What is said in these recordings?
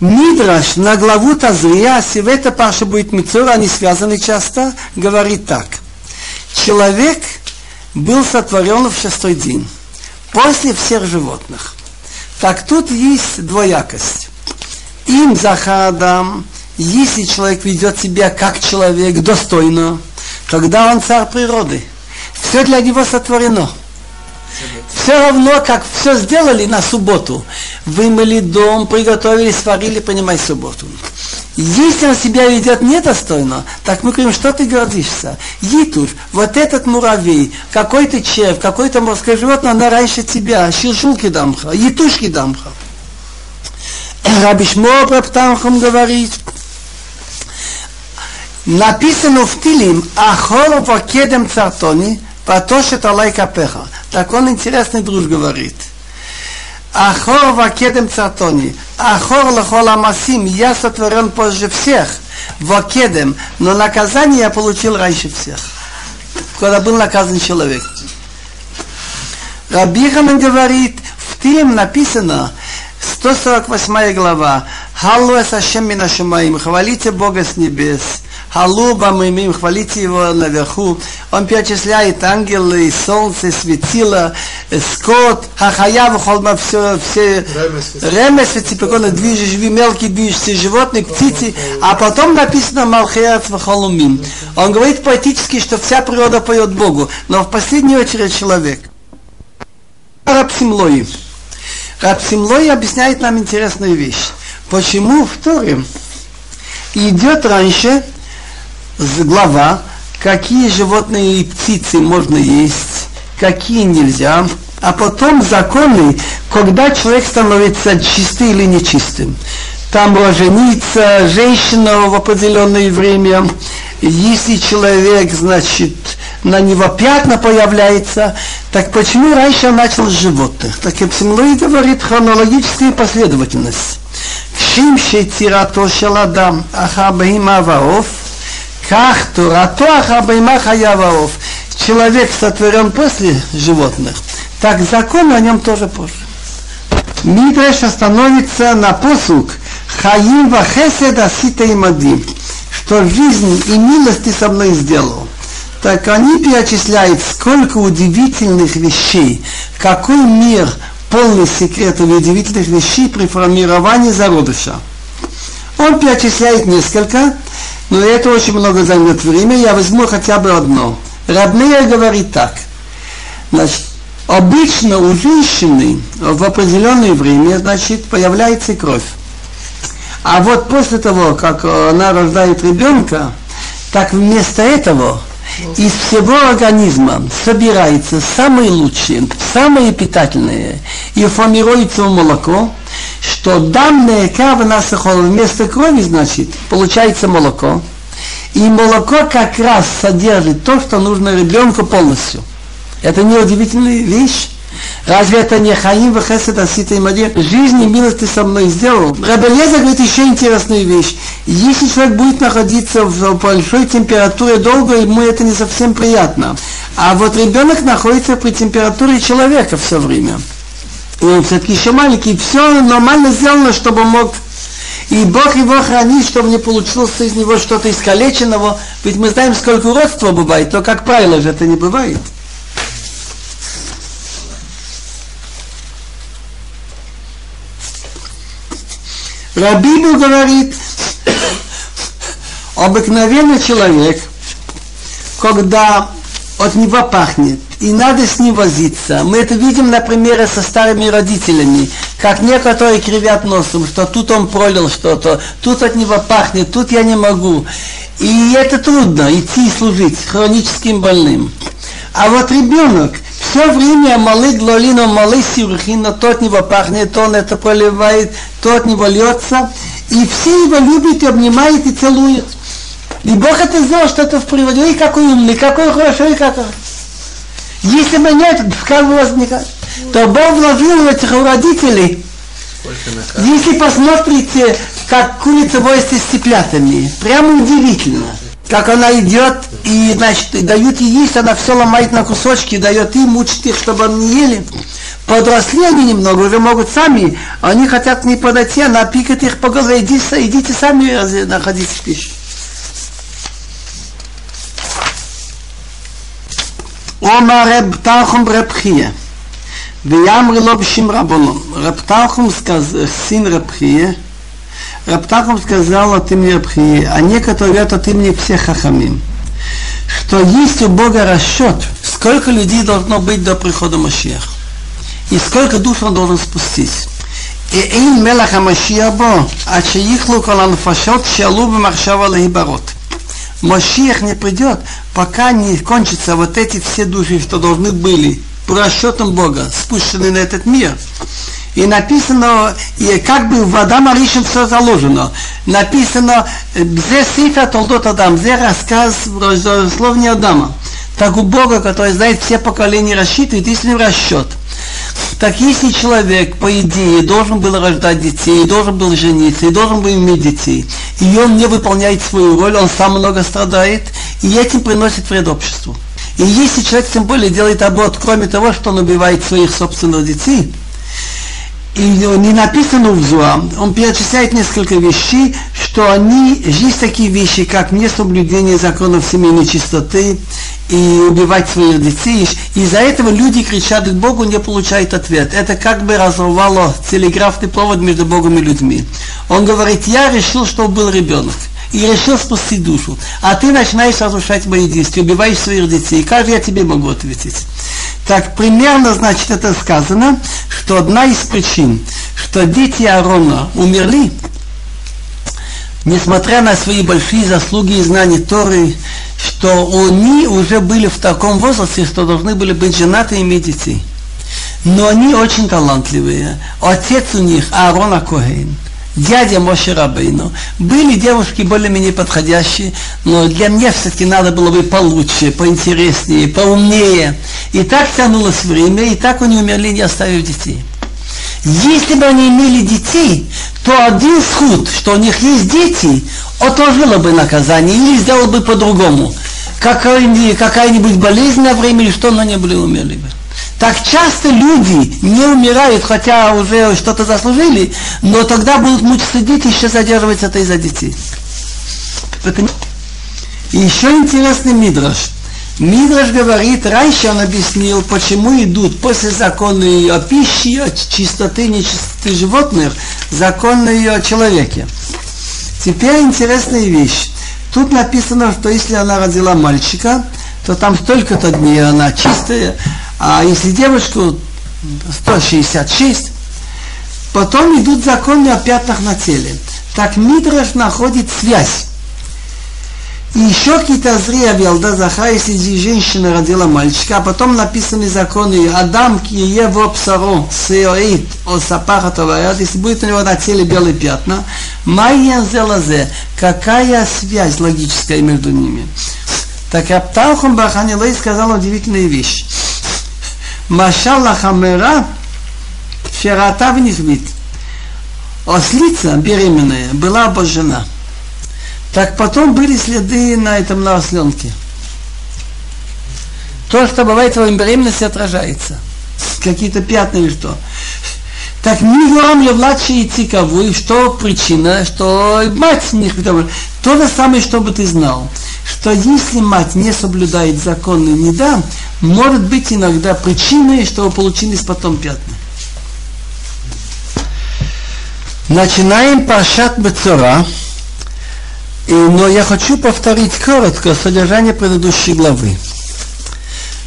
Мидраш на главу Тазрия, в это Паша будет Мицура, они связаны часто, говорит так. Человек был сотворен в шестой день, после всех животных. Так тут есть двоякость. Им Захадам, если человек ведет себя как человек достойно, тогда он царь природы. Все для него сотворено. Все равно, как все сделали на субботу. Вымыли дом, приготовили, сварили, понимай, субботу. Если он себя ведет недостойно, так мы говорим, что ты гордишься? Етур, вот этот муравей, какой-то червь, какое-то морское животное, она раньше тебя, щелшулки дамха, етушки дамха. Раби Шмор Праптамхам говорит, написано в Тилим, Ахорова кедем цартони, потошет алай капеха. Так он интересный друж говорит. Ахор вакедем цартони. Ахор лахол амасим. Я сотворен позже всех. Вакедем. Но наказание я получил раньше всех. Когда был наказан человек. Рабихамен говорит, в Тилем написано, 148 глава, Халлу эс Ашем минашумаим, хвалите Бога с небес. Халуба мы имеем, хвалите его наверху. Он перечисляет ангелы, солнце, светило, скот, хахая, холма, все, все ремес, ципекона, движешь, мелкие движешься, животные, птицы, а потом написано Малхеат Вахолумим. Он говорит поэтически, что вся природа поет Богу, но в последнюю очередь человек. Рабсимлои. Рабсимлои объясняет нам интересную вещь. Почему в Торе идет раньше глава, какие животные и птицы можно есть, какие нельзя, а потом законы, когда человек становится чистым или нечистым. Там жениться женщина в определенное время, если человек, значит, на него пятна появляется, так почему раньше он начал с животных? Так Эпсимлой говорит хронологическая последовательность. Кшим шетирато шаладам ахабаим аваоф – как Турато Ахабайма Хаяваов. Человек сотворен после животных, так закон о нем тоже позже. Мидреш остановится на посук Хаим Вахесед Асита и Мадим, что жизнь и милости со мной сделал. Так они перечисляют, сколько удивительных вещей, какой мир полный секретов и удивительных вещей при формировании зародыша. Он перечисляет несколько, но это очень много займет время, я возьму хотя бы одно. Рабмея говорит так. Значит, обычно у женщины в определенное время, значит, появляется кровь. А вот после того, как она рождает ребенка, так вместо этого из всего организма собирается самое лучшее, самое питательное и формируется молоко, что данное кава насахол вместо крови, значит, получается молоко. И молоко как раз содержит то, что нужно ребенку полностью. Это не удивительная вещь? Разве это не Хаим Вахесет Асита и Мадир? Жизнь и милости со мной сделал. Рабелеза говорит еще интересную вещь. Если человек будет находиться в большой температуре долго, ему это не совсем приятно. А вот ребенок находится при температуре человека все время. И он все-таки еще маленький. Все нормально сделано, чтобы мог и Бог его хранит, чтобы не получилось из него что-то искалеченного. Ведь мы знаем, сколько уродства бывает, но, как правило, же это не бывает. Рабину говорит, обыкновенный человек, когда от него пахнет, и надо с ним возиться. Мы это видим на примере со старыми родителями, как некоторые кривят носом, что тут он пролил что-то, тут от него пахнет, тут я не могу. И это трудно, идти служить хроническим больным. А вот ребенок, все время малый глолино, малый сирухино, то от него пахнет, он это проливает, то от него льется. И все его любят, и обнимают и целуют. И Бог это сделал, что это в природе. И какой умный, какой хороший, и какой... Если бы нет, как бы возникает, то Бог вложил в этих родителей. Если посмотрите, как курица возится с цыплятами, прямо удивительно как она идет и, значит, дают ей есть, она все ломает на кусочки, дает им, учит их, чтобы они не ели. Подросли они немного, уже могут сами, они хотят не подойти, она пикает их по голове, идите, идите сами находите пищу. Ома Реб Талхум Реб Хия. Виямри лобшим рабоном. Реб Талхум сказал, сын Реб Хия, Реб Талхум сказал от имени Реб Хия, а некоторые от имени всех хахамим, что есть у Бога расчет, сколько людей должно быть до прихода Машиях, И сколько душ он должен спустить. И Эйн Мелаха Машиабо, а Чаихлу фашот, Шалу Бамахшава Лахибарот. Мощих не придет, пока не кончатся вот эти все души, что должны были по расчетам Бога спущены на этот мир. И написано, и как бы в Адама Ришин все заложено. Написано, «Бзе сифа толдот Адам», «Бзе рассказ словни Адама». Так у Бога, который знает все поколения, рассчитывает истинный расчет – так если человек, по идее, должен был рождать детей, должен был жениться, и должен был иметь детей, и он не выполняет свою роль, он сам много страдает, и этим приносит вред обществу. И если человек тем более делает аборт, кроме того, что он убивает своих собственных детей, и не написано в Зуа, он перечисляет несколько вещей, что они, есть такие вещи, как несоблюдение законов семейной чистоты и убивать своих детей. Из-за этого люди кричат к Богу, не получают ответ. Это как бы разорвало телеграфный провод между Богом и людьми. Он говорит, я решил, что был ребенок и решил спасти душу. А ты начинаешь разрушать мои действия, убиваешь своих детей. Как я тебе могу ответить? Так примерно, значит, это сказано, что одна из причин, что дети Аарона умерли, несмотря на свои большие заслуги и знания Торы, что они уже были в таком возрасте, что должны были быть женаты и иметь детей. Но они очень талантливые. Отец у них Аарон Акоген – дядя Моше Рабейну. Были девушки более-менее подходящие, но для меня все-таки надо было бы получше, поинтереснее, поумнее. И так тянулось время, и так они умерли, не оставив детей. Если бы они имели детей, то один сход, что у них есть дети, отложило бы наказание или сделал бы по-другому. Какая-нибудь болезнь на время или что, но они были умерли бы. Так часто люди не умирают, хотя уже что-то заслужили, но тогда будут мучиться дети, еще задерживаться это из-за детей. И еще интересный мидраш. Мидраш говорит, раньше он объяснил, почему идут после законы о пище, о чистоты, нечистоты животных, законы о человеке. Теперь интересная вещь. Тут написано, что если она родила мальчика, то там столько-то дней она чистая, а если девушку 166, потом идут законы о пятнах на теле. Так Мидраш находит связь. И еще какие-то зрия Велда Заха, если женщина родила мальчика, а потом написаны законы Адам его псаро сеоит о сапаха товарят, если будет у него на теле белые пятна, майя зелазе, какая связь логическая между ними. Так Апталхум Баханилей сказал удивительную вещь. Машал Хамера Шерата Внихвит. Ослица беременная была обожжена. Так потом были следы на этом на осленке. То, что бывает во время беременности, отражается. Какие-то пятна или что. Так Мигурам Левладши и Циковой, что причина, что мать не То же самое, чтобы ты знал, что если мать не соблюдает законы не да, может быть иногда причиной, что получились потом пятна. Начинаем Пашат Бецора, но я хочу повторить коротко содержание предыдущей главы.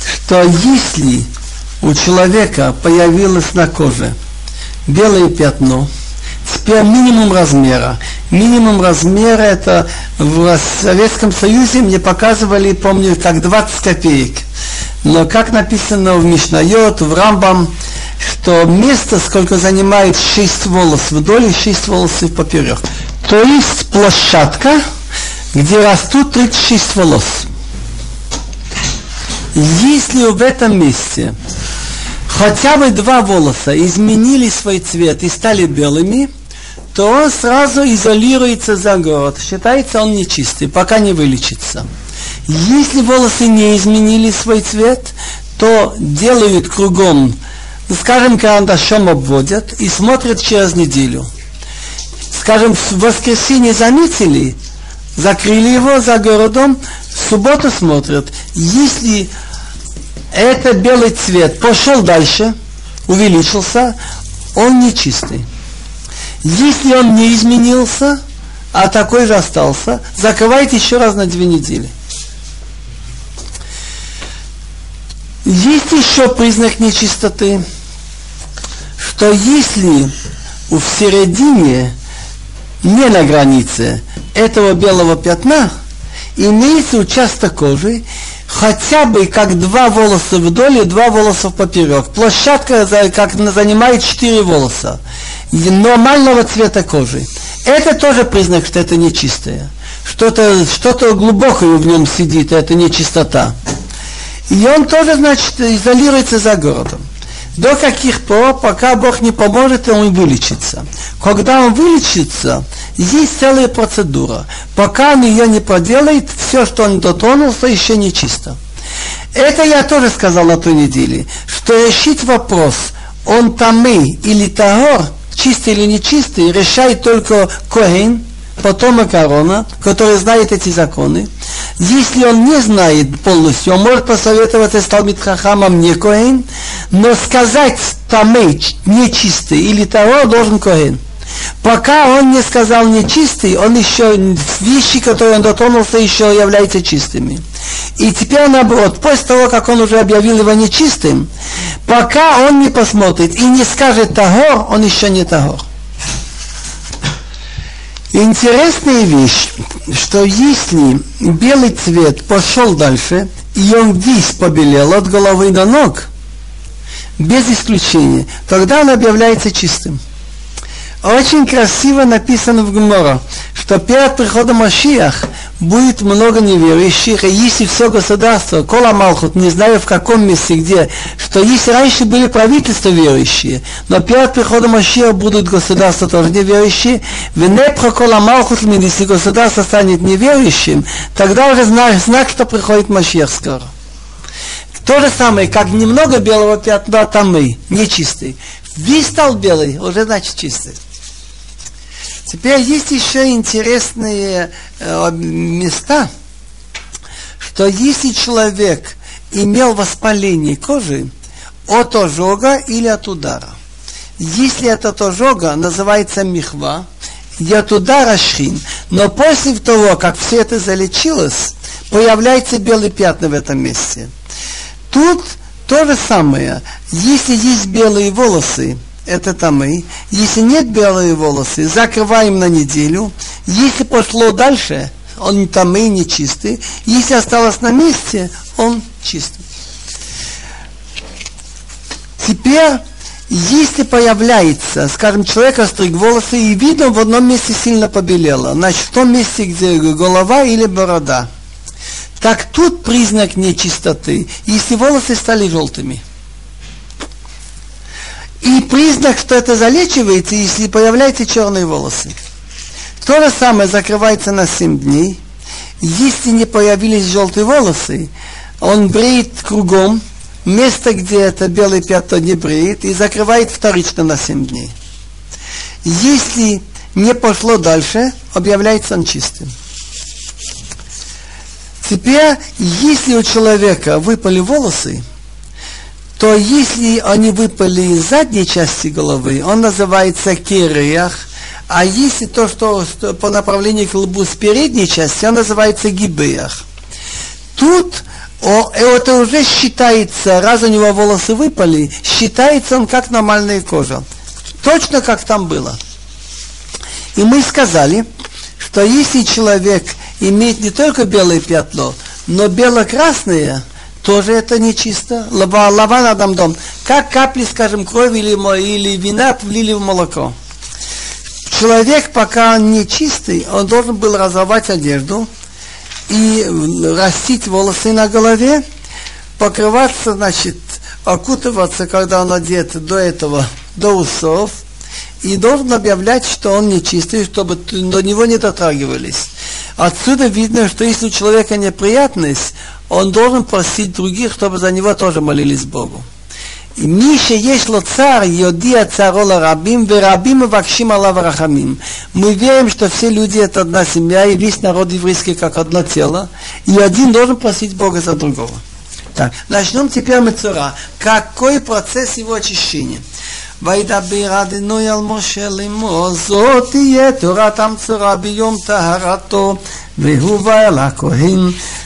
Что если у человека появилось на коже белое пятно, теперь минимум размера. Минимум размера это в Советском Союзе мне показывали, помню, как 20 копеек. Но как написано в Мишнайот, в Рамбам, что место, сколько занимает 6 волос вдоль и 6 волосов поперек. То есть площадка, где растут 36 волос. Если в этом месте хотя бы два волоса изменили свой цвет и стали белыми, то он сразу изолируется за год. Считается он нечистый, пока не вылечится. Если волосы не изменили свой цвет, то делают кругом скажем, карандашом обводят и смотрят через неделю. Скажем, в воскресенье заметили, закрыли его за городом, в субботу смотрят. Если этот белый цвет пошел дальше, увеличился, он нечистый. Если он не изменился, а такой же остался, закрывайте еще раз на две недели. Есть еще признак нечистоты, что если в середине, не на границе этого белого пятна, имеется участок кожи, хотя бы как два волоса вдоль и два волоса поперек. Площадка как занимает четыре волоса нормального цвета кожи. Это тоже признак, что это нечистое. Что-то что глубокое в нем сидит, это нечистота. И он тоже, значит, изолируется за городом. До каких пор, пока Бог не поможет, он вылечится. Когда он вылечится, есть целая процедура. Пока он ее не проделает, все, что он дотронулся, еще не чисто. Это я тоже сказал на той неделе, что решить вопрос, он тамы или тагор, чистый или нечистый, решает только Коэн, потомок Аарона, который знает эти законы. Если он не знает полностью, он может посоветоваться с Талмит Хахамом не Коэн, но сказать Тамей нечистый или того должен Коэн. Пока он не сказал нечистый, он еще, вещи, которые он дотронулся, еще являются чистыми. И теперь наоборот, после того, как он уже объявил его нечистым, пока он не посмотрит и не скажет того, он еще не того. Интересная вещь, что если белый цвет пошел дальше, и он весь побелел от головы до ног, без исключения, тогда он объявляется чистым. Очень красиво написано в Гмора, что перед приходом Машиах будет много неверующих, и если все государство, Кола Малхут, не знаю в каком месте, где, что если раньше были правительства верующие, но перед приходом Машиах будут государства тоже неверующие, Венепха Кола Малхут, если государство станет неверующим, тогда уже знак, знак, что приходит Машиах скоро. То же самое, как немного белого пятна, там мы, нечистый. Весь стал белый, уже значит чистый. Теперь есть еще интересные э, места, что если человек имел воспаление кожи от ожога или от удара, если это от ожога, называется михва, и от удара но после того, как все это залечилось, появляются белые пятна в этом месте. Тут то же самое. Если есть белые волосы, это тамы. Если нет белые волосы, закрываем на неделю. Если пошло дальше, он тамы не чистый. Если осталось на месте, он чистый. Теперь, если появляется, скажем, человек остриг волосы и видно в одном месте сильно побелело, значит, в том месте, где голова или борода, так тут признак нечистоты, если волосы стали желтыми. И признак, что это залечивается, если появляются черные волосы. То же самое закрывается на 7 дней. Если не появились желтые волосы, он бреет кругом, место, где это белое пятно не бреет, и закрывает вторично на 7 дней. Если не пошло дальше, объявляется он чистым. Теперь, если у человека выпали волосы, то если они выпали из задней части головы, он называется кириях, а если то, что, что по направлению к лбу с передней части, он называется гибеях. Тут о, это уже считается, раз у него волосы выпали, считается он как нормальная кожа. Точно как там было. И мы сказали, что если человек имеет не только белое пятно, но бело-красное, тоже это нечисто. Лава, лава на дом дом. Как капли, скажем, крови или, или вина влили в молоко. Человек, пока он не чистый, он должен был разорвать одежду и растить волосы на голове, покрываться, значит, окутываться, когда он одет до этого, до усов, и должен объявлять, что он нечистый, чтобы до него не дотрагивались. Отсюда видно, что если у человека неприятность, он должен просить других, чтобы за него тоже молились Богу. מי שיש לו צער יודיע צערו לרבים, ורבים מבקשים עליו רחמים. Мы верим, что все люди это одна семья, и весь народ еврейский как одно тело, и один должен просить Бога за другого. Так, начнем теперь Мецура. Какой процесс его очищения? וידבר אדינוי על משה לאמור, זאת תהיה תורת המצורע ביום טהרתו, והוא בא אל הכהן,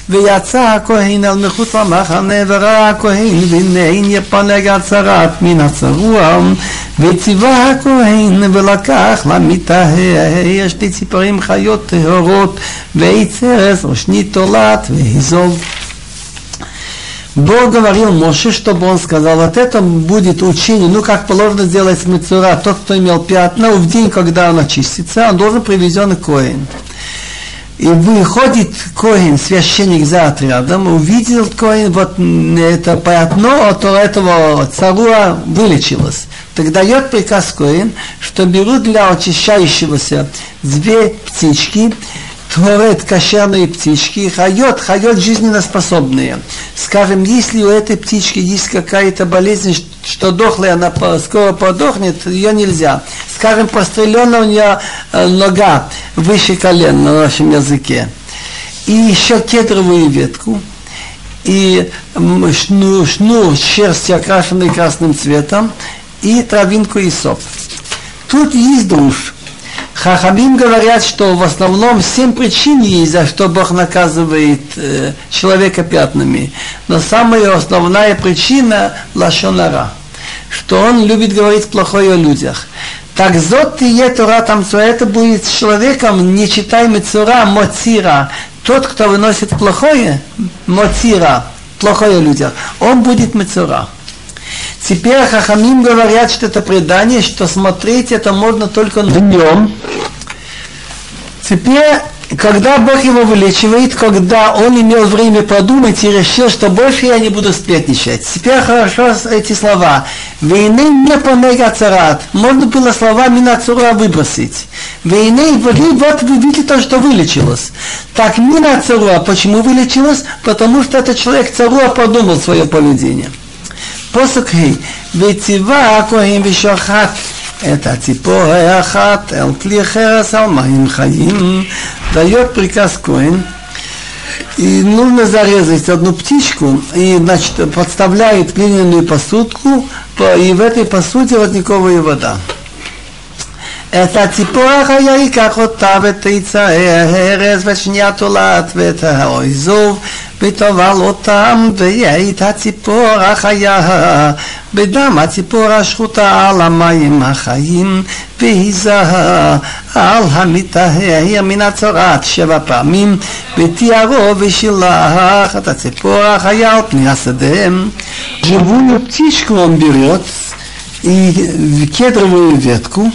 ויצא הכהן אל מחוץ למחנה, וראה הכהן, והנה יפלג הצרת מן הצרוע, וציווה הכהן, ולקח למטהר שתי ציפורים חיות טהורות, ועץ ארץ, ראשני תולעת, והיזוב. Бог говорил Моше, чтобы он сказал, вот это будет учение, ну как положено сделать с Мецура, тот, кто имел пятна, в день, когда он очистится, он должен привезен Коин. И выходит Коин, священник за отрядом, увидел Коин, вот это пятно от этого царуа вылечилось. Так дает приказ Коин, что берут для очищающегося две птички, творит кошерные птички, хайот, хайот жизненно Скажем, если у этой птички есть какая-то болезнь, что дохлая, она скоро подохнет, ее нельзя. Скажем, простреленная у нее э, нога выше колен на нашем языке. И еще кедровую ветку, и шнур, шнур шерсти, окрашенный красным цветом, и травинку и сок. Тут есть душ. Хахамим говорят, что в основном семь причин есть, за что Бог наказывает э, человека пятнами. Но самая основная причина – лашонара, что он любит говорить плохое о людях. Так зот ты Тора там это будет человеком, не читай Мецура, Моцира. Тот, кто выносит плохое, Моцира, плохое о людях, он будет Мецура. Теперь Хахамим говорят, что это предание, что смотреть это можно только днем. Теперь, когда Бог его вылечивает, когда он имел время подумать и решил, что больше я не буду сплетничать. Теперь хорошо эти слова. Войны не помега царат. Можно было слова Минацура выбросить. Войны, вот вы видите то, что вылечилось. Так Минацура, почему вылечилось? Потому что этот человек царуа подумал свое поведение. פוסק ה' וציווה הכהן ושחט את הציפור האחת אל כלי חרס על מים חיים. Дает приказ Коин, и нужно зарезать одну птичку, и, значит, подставляет глиняную посудку, и в этой посуде родниковая вода. את הציפור החיה ייקח אותה ותצא הארז ושנייה תולעת ואת האויזוב ותאבל אותם ויהיה את הציפור החיה בדם הציפור השחוטה על המים החיים והיזהה על המטהר מן הצורעת שבע פעמים ותיארו ושילח את הציפור החיה על פני השדה. Живую птичку он берет и кедровую ветку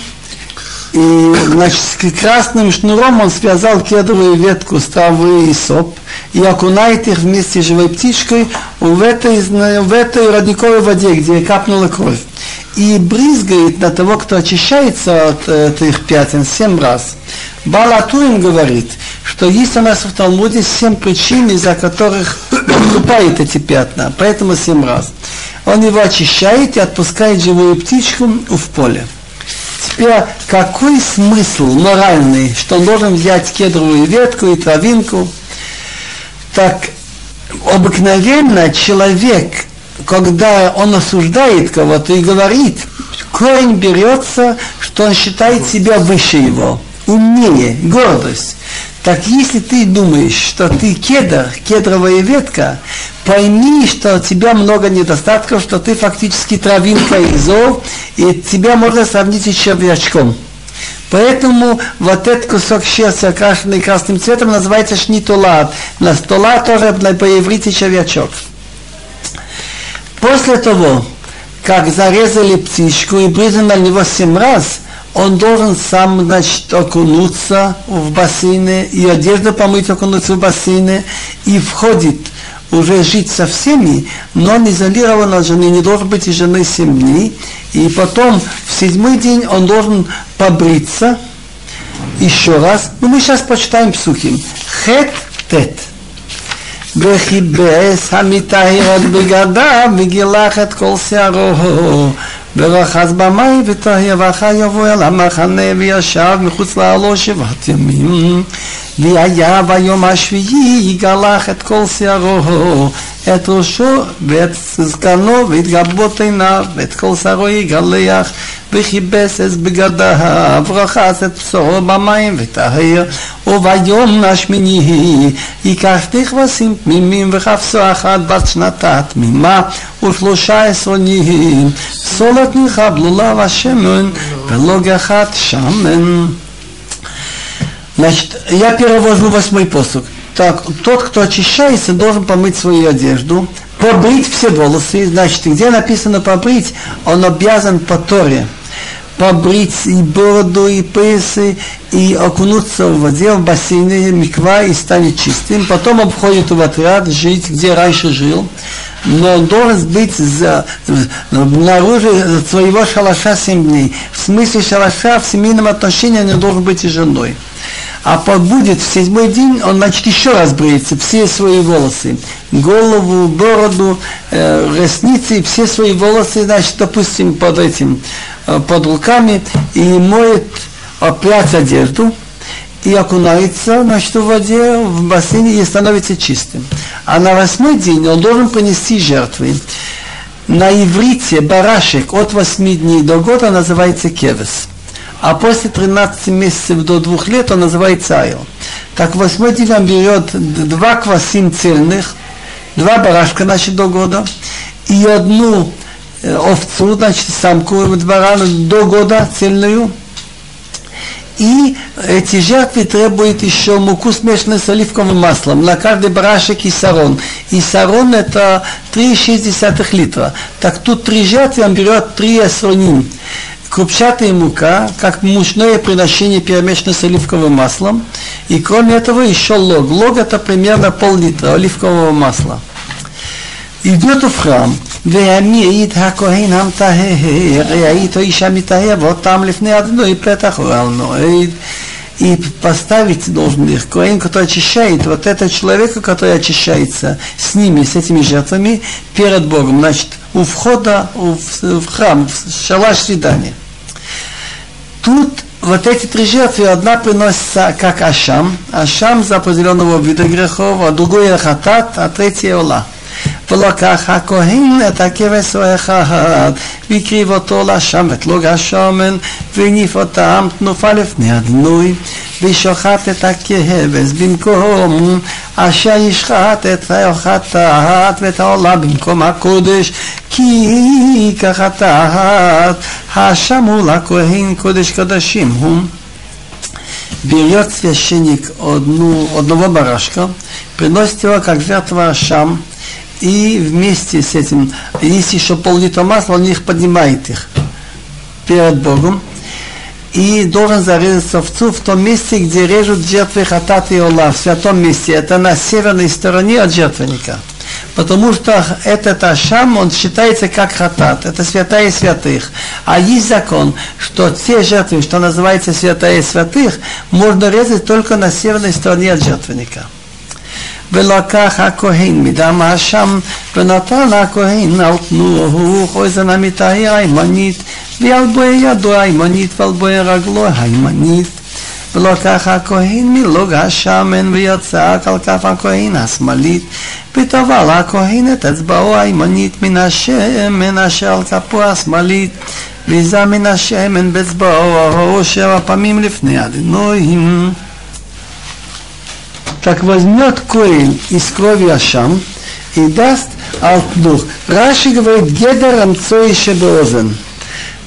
и, значит, красным шнуром он связал кедровую ветку с травы и соп и окунает их вместе с живой птичкой в этой, в этой родниковой воде, где капнула кровь. И брызгает на того, кто очищается от этих пятен семь раз. Балатуим говорит, что есть у нас в Талмуде семь причин, из-за которых наступают эти пятна, поэтому семь раз. Он его очищает и отпускает живую птичку в поле. Теперь какой смысл моральный, что он должен взять кедровую ветку и травинку? Так обыкновенно человек, когда он осуждает кого-то и говорит, корень берется, что он считает себя выше его, умнее, гордость. Так если ты думаешь, что ты кедр, кедровая ветка, пойми, что у тебя много недостатков, что ты фактически травинка и зов, и тебя можно сравнить с червячком. Поэтому вот этот кусок шерсти, окрашенный красным цветом, называется шнитулат. На стола тоже по-иврите червячок. После того, как зарезали птичку и брызнули на него семь раз, он должен сам, значит, окунуться в бассейны, и одежду помыть, окунуться в бассейны, и входит уже жить со всеми, но он изолирован от жены, не должен быть и жены семь дней, и потом в седьмой день он должен побриться еще раз. Ну, мы сейчас почитаем псухим. Хет тет. וכיבס המטהר את בגדיו וגילח את כל שערו ורחץ במים וטהר ואחר יבוא אל המחנה וישב מחוץ לעלו שבעת ימים. והיה ביום השביעי יגלח את כל שערו את ראשו ואת זקנו והתגבות עיניו ואת כל שערו יגלח וכיבס את בגדיו ורחץ את בשרו במים וטהר וביום השמיני ייקח שתי כבשים תמימים וחפשו אחת בת שנתה תמימה ושלושה עשרונים סולת ניחה בלולה ושמן ולוג אחת שמן Значит, я перевожу восьмой посук. Так, тот, кто очищается, должен помыть свою одежду, побрить все волосы. Значит, где написано побрить, он обязан по Торе побрить и бороду, и поясы, и окунуться в воде, в бассейне, миква, и станет чистым. Потом обходит в отряд, жить, где раньше жил. Но он должен быть за, наружу своего шалаша 7 дней. В смысле шалаша в семейном отношении он должен быть и женой. А побудет в седьмой день, он, значит, еще раз бреется, все свои волосы, голову, бороду, э, ресницы, все свои волосы, значит, допустим, под этим, э, под руками, и моет опять одежду, и окунается, значит, в воде, в бассейне, и становится чистым. А на восьмой день он должен принести жертвы. На иврите барашек от восьми дней до года называется кевес а после 13 месяцев до двух лет он называется айл. Так восьмой день он берет два квасим цельных, два барашка, значит, до года, и одну э, овцу, значит, самку барана до года цельную, и эти жертвы требуют еще муку, смешанную с оливковым маслом. На каждый барашек и сарон. И сарон это 3,6 литра. Так тут три жертвы он берет 3 асроним крупчатая мука, как мучное приношение перемешано с оливковым маслом. И кроме этого еще лог. Лог это примерно пол-литра оливкового масла. Идет в храм, והעמיד הכהן המטהר, ראיתו איש המטהר, ואותם לפני אדוני פתח אוהל מועד. И поставить должен их, Коин, который очищает, вот этот человек, который очищается с ними, с этими жертвами, перед Богом, значит, у входа в, в храм, в шалаш свидания. Тут вот эти три жертвы, одна приносится как ашам, ашам за определенного вида грехов, а другой хатат, а третья ола. ולקח הכהן את הכבש או אחד, והקריב אותו לשם ואת לוג השמן, והניף אותם תנופה לפני הדנוי, ושוחט את הכבש במקום אשר ישחט את החטאת ואת העולה במקום הקודש, כי כחטאת השם לכהן קודש קודשים הוא. берет священник одну, одного барашка, приносит его как жертва Ашам, и вместе с этим, есть еще пол-литра масла, он их поднимает их перед Богом, и должен зарезать овцу в том месте, где режут жертвы хатат и ола, в святом месте. Это на северной стороне от жертвенника. Потому что этот ашам, он считается как хатат, это святая святых. А есть закон, что те жертвы, что называется святая святых, можно резать только на северной стороне от жертвенника. ולקח הכהן מדם האשם ונתן הכהן על תנועו חוזן המטהר הימנית ועל בואי ידו הימנית ועל בואי רגלו הימנית. ולקח הכהן מלוג השמן ויצק על כף הכהן השמאלית וטבל הכהן את אצבעו הימנית מן השמן אשר על כפו השמאלית. ויזה מן השמן באצבעו שבע פעמים לפני אדינויים так возьмет Коин из крови Ашам и даст Алтнух. Раши говорит, Гедер Амцой Шебеозен.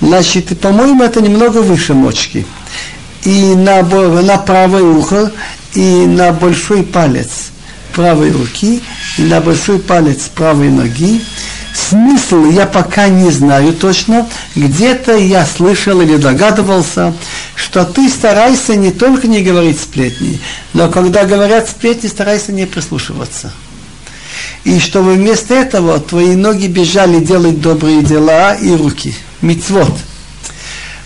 Значит, по-моему, это немного выше мочки. И на, на правое ухо, и на большой палец правой руки, и на большой палец правой ноги, Смысл я пока не знаю точно. Где-то я слышал или догадывался, что ты старайся не только не говорить сплетни, но когда говорят сплетни, старайся не прислушиваться. И чтобы вместо этого твои ноги бежали делать добрые дела и руки. Мицвод.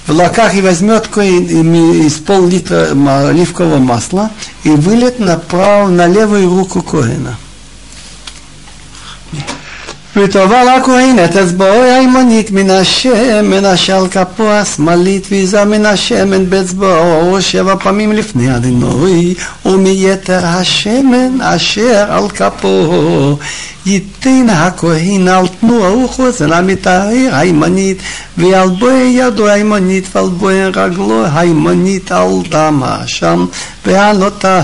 В лаках и возьмет из пол-литра оливкового масла и вылет на, прав, на левую руку Коина. וטובה לכהן את אצבעו הימנית מן השמן על כפו השמאלית ויזה מן השמן באצבעו שבע פעמים לפני אדינוי ומיתר השמן אשר על כפו. ייתן הכהן על תנועה וחוזר המטהר הימנית ועל בואי ידו הימנית ועל בואי רגלו הימנית על דם האשם והנותר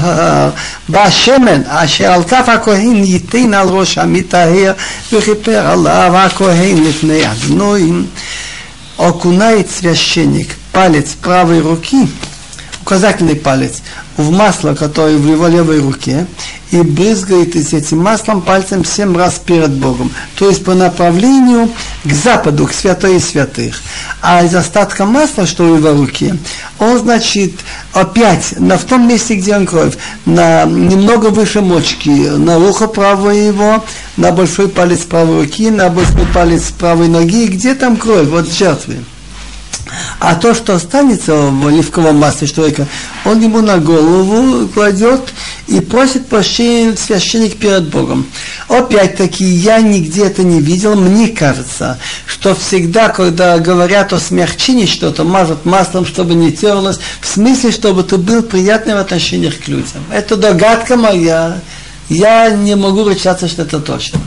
בשמן אשר על כף הכהן ייתן על ראש המטהר וכיפר עליו הכהן לפני הגנויים окунает священник палец правой руки, указательный палец, в масло, которое в его левой руке, и брызгает из этим маслом пальцем семь раз перед Богом. То есть по направлению к западу, к святой святых. А из остатка масла, что в его руке, он, значит, опять на в том месте, где он кровь, на немного выше мочки, на ухо правое его, на большой палец правой руки, на большой палец правой ноги, где там кровь, вот жертвы. А то, что останется в оливковом масле человека, он ему на голову кладет и просит прощения священник перед Богом. Опять-таки, я нигде это не видел. Мне кажется, что всегда, когда говорят о смягчении что-то, мажут маслом, чтобы не терлось, в смысле, чтобы ты был приятным в отношениях к людям. Это догадка моя. Я не могу ручаться, что это точно.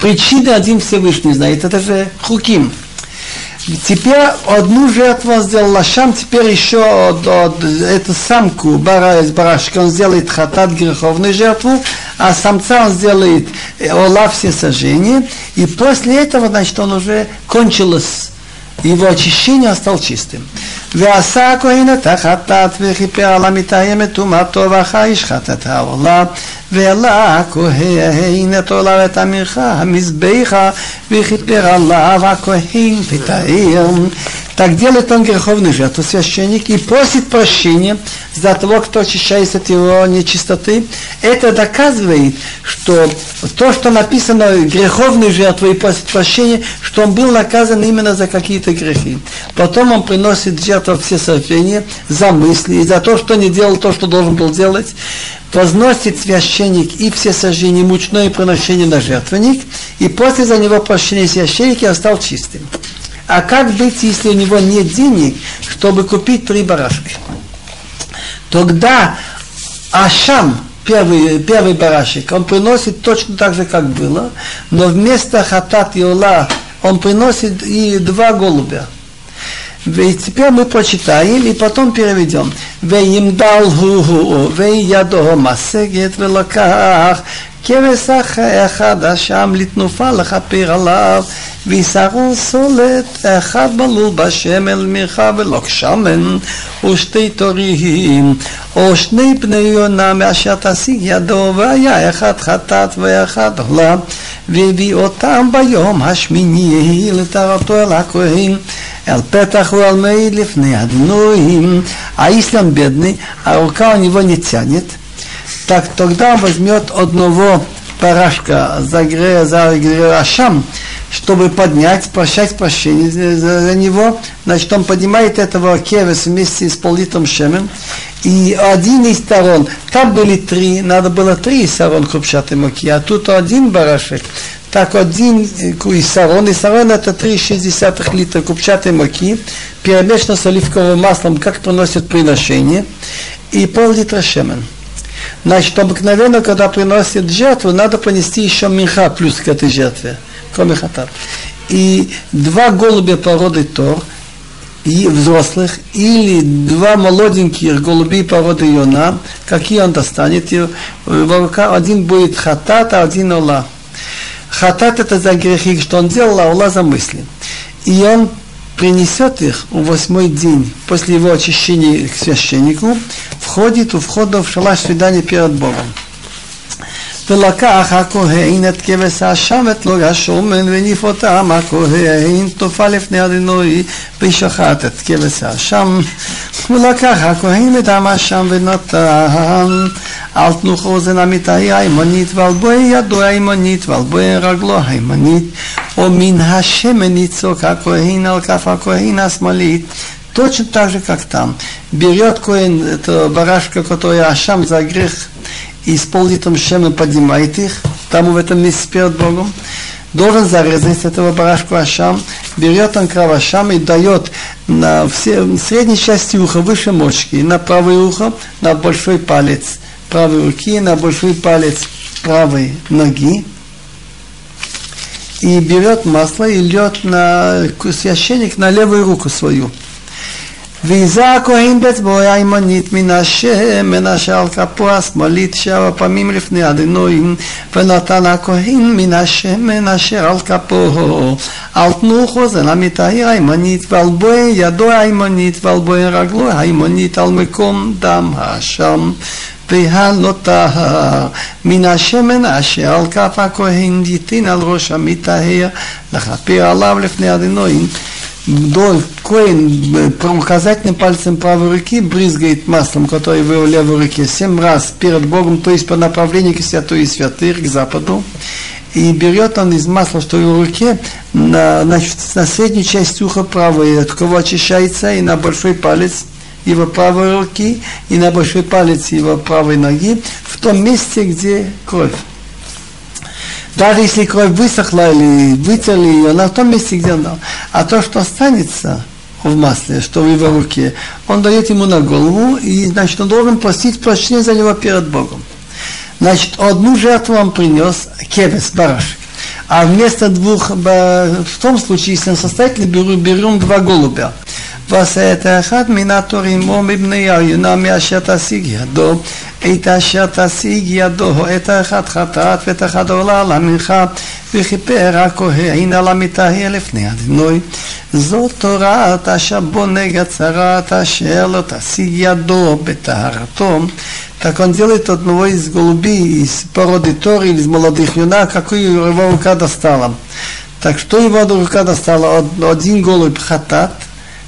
Причины один Всевышний знает. Это же хуким. Теперь одну жертву сделал лашам, теперь еще от, эту самку бара из барашка он сделает хатат греховную жертву, а самца он сделает ола все сожжения, и после этого, значит, он уже кончилось его очищение, стал чистым. ועשה הכהן את החטאת וכיפר על המתאם טומאתו ואחר ישחט את העולה והעלה הכהן את עולה ואת המרחה המזבחה וכיפר עליו הכהן ותאר Так делает он греховный жертву, священник, и просит прощения за того, кто очищается от его нечистоты. Это доказывает, что то, что написано греховной жертвой и просит прощения, что он был наказан именно за какие-то грехи. Потом он приносит жертву все сожжения за мысли, и за то, что не делал то, что должен был делать. Возносит священник и все сожжения, мучное приношение на жертвенник, и после за него прощения священника стал чистым. А как быть, если у него нет денег, чтобы купить три барашка? Тогда Ашам, первый, первый барашек, он приносит точно так же, как было, но вместо хатат и ула он приносит и два голубя. Ведь теперь мы прочитаем и потом переведем. Веим дал гу гу, вей ядого масегет велаках, כבשח אחד אשם לתנופה לכפיר עליו, וישרו סולת אחד בלול בשמן מרחב ולוק שמן, ושתי תוריים, או שני פני יונה מאשר תשיג ידו, והיה אחד חטאת ואחד עולה, והביא אותם ביום השמיני לטהרתו אל הכהן. אל פתח ועל מעיד לפני הדינויים, האיסלאם בדני, ארוכה וניבו ניצנת. Так тогда возьмет одного барашка за Ашам, чтобы поднять, прощать прощение за, за него. Значит, он поднимает этого кевес вместе с политом шемен. И один из сторон, там были три, надо было три сторон крупчатой муки, а тут один барашек. Так один из сарон, и сарон это 3,6 литра купчатой муки, перемешано с оливковым маслом, как приносят приношение, и пол-литра шемен. Значит, обыкновенно, когда приносят жертву, надо понести еще меха плюс к этой жертве, кроме хатат. И два голубя породы Тор, и взрослых, или два молоденьких голубей породы Йона, какие он достанет, и в руках один будет хатат, а один ола. Хатат это за грехи, что он делал, а ола за мысли. И он принесет их в восьмой день после его очищения к священнику, входит у входа в шалаш свидания перед Богом. ולקח הכהן את כבש האשם ואת לוג השומן וניף אותם הכהן תופע לפני אדינוי ושחט את כבש האשם ולקח הכהן את עם האשם ונתן על תנוך אוזן המטהי הימנית ועל בואי ידו הימנית ועל בואי רגלו הימנית ומן השמן יצוק הכהן על כף הכהן השמאלית Точно так же, как там. Берет Коин, это барашка, который Ашам за грех, и с пол литром шема поднимает их, там в этом месте перед Богом. должен зарезать этого барашку Ашам, берет он кровь Ашам и дает на все, средней части уха, выше мочки, на правое ухо, на большой палец правой руки, на большой палец правой ноги, и берет масло и льет на священник на левую руку свою. ויזה הכהן באצבעו הימנית מן השם, מנשה על כפו השמאלית שבע פעמים לפני אדינויים, ונתן הכהן מן השמן אשר על כפו, על תנוחו זה למטהר הימנית, ועל בואי ידו הימנית, ועל בואי רגלו הימנית, על מקום דם האשם. והנוטה מן השמן אשר על כף הכהן ייתן על ראש המטהר לכפר עליו לפני אדינויים до коин указательным пальцем правой руки брызгает маслом, которое в его левой руке, семь раз перед Богом, то есть по направлению к святой и святых, к западу. И берет он из масла, что в его руке, на, значит, на среднюю часть уха правой, от кого очищается, и на большой палец его правой руки, и на большой палец его правой ноги, в том месте, где кровь. Даже если кровь высохла или вытерли ее, на том месте, где она. А то, что останется в масле, что в его руке, он дает ему на голову, и, значит, он должен просить прощения за него перед Богом. Значит, одну жертву он принес, кевес, барашек. А вместо двух, в том случае, если он состоятельный, берем, берем два голубя. ועשה את האחד מן התורים או מבני אריונה מאשר תשיג ידו את אשר תשיג ידו את האחד חטאת ואת האחד עולה על המנחה וכיפר הכהן על המטהר לפני אדינוי זאת תורת אשר בו נגד צרת אשר לא תשיג ידו בטהרתו Так он делает одного из голубей из породы Тори или из молодых юна, какую его рука достала. Так что его рука достала? Один голубь хатат,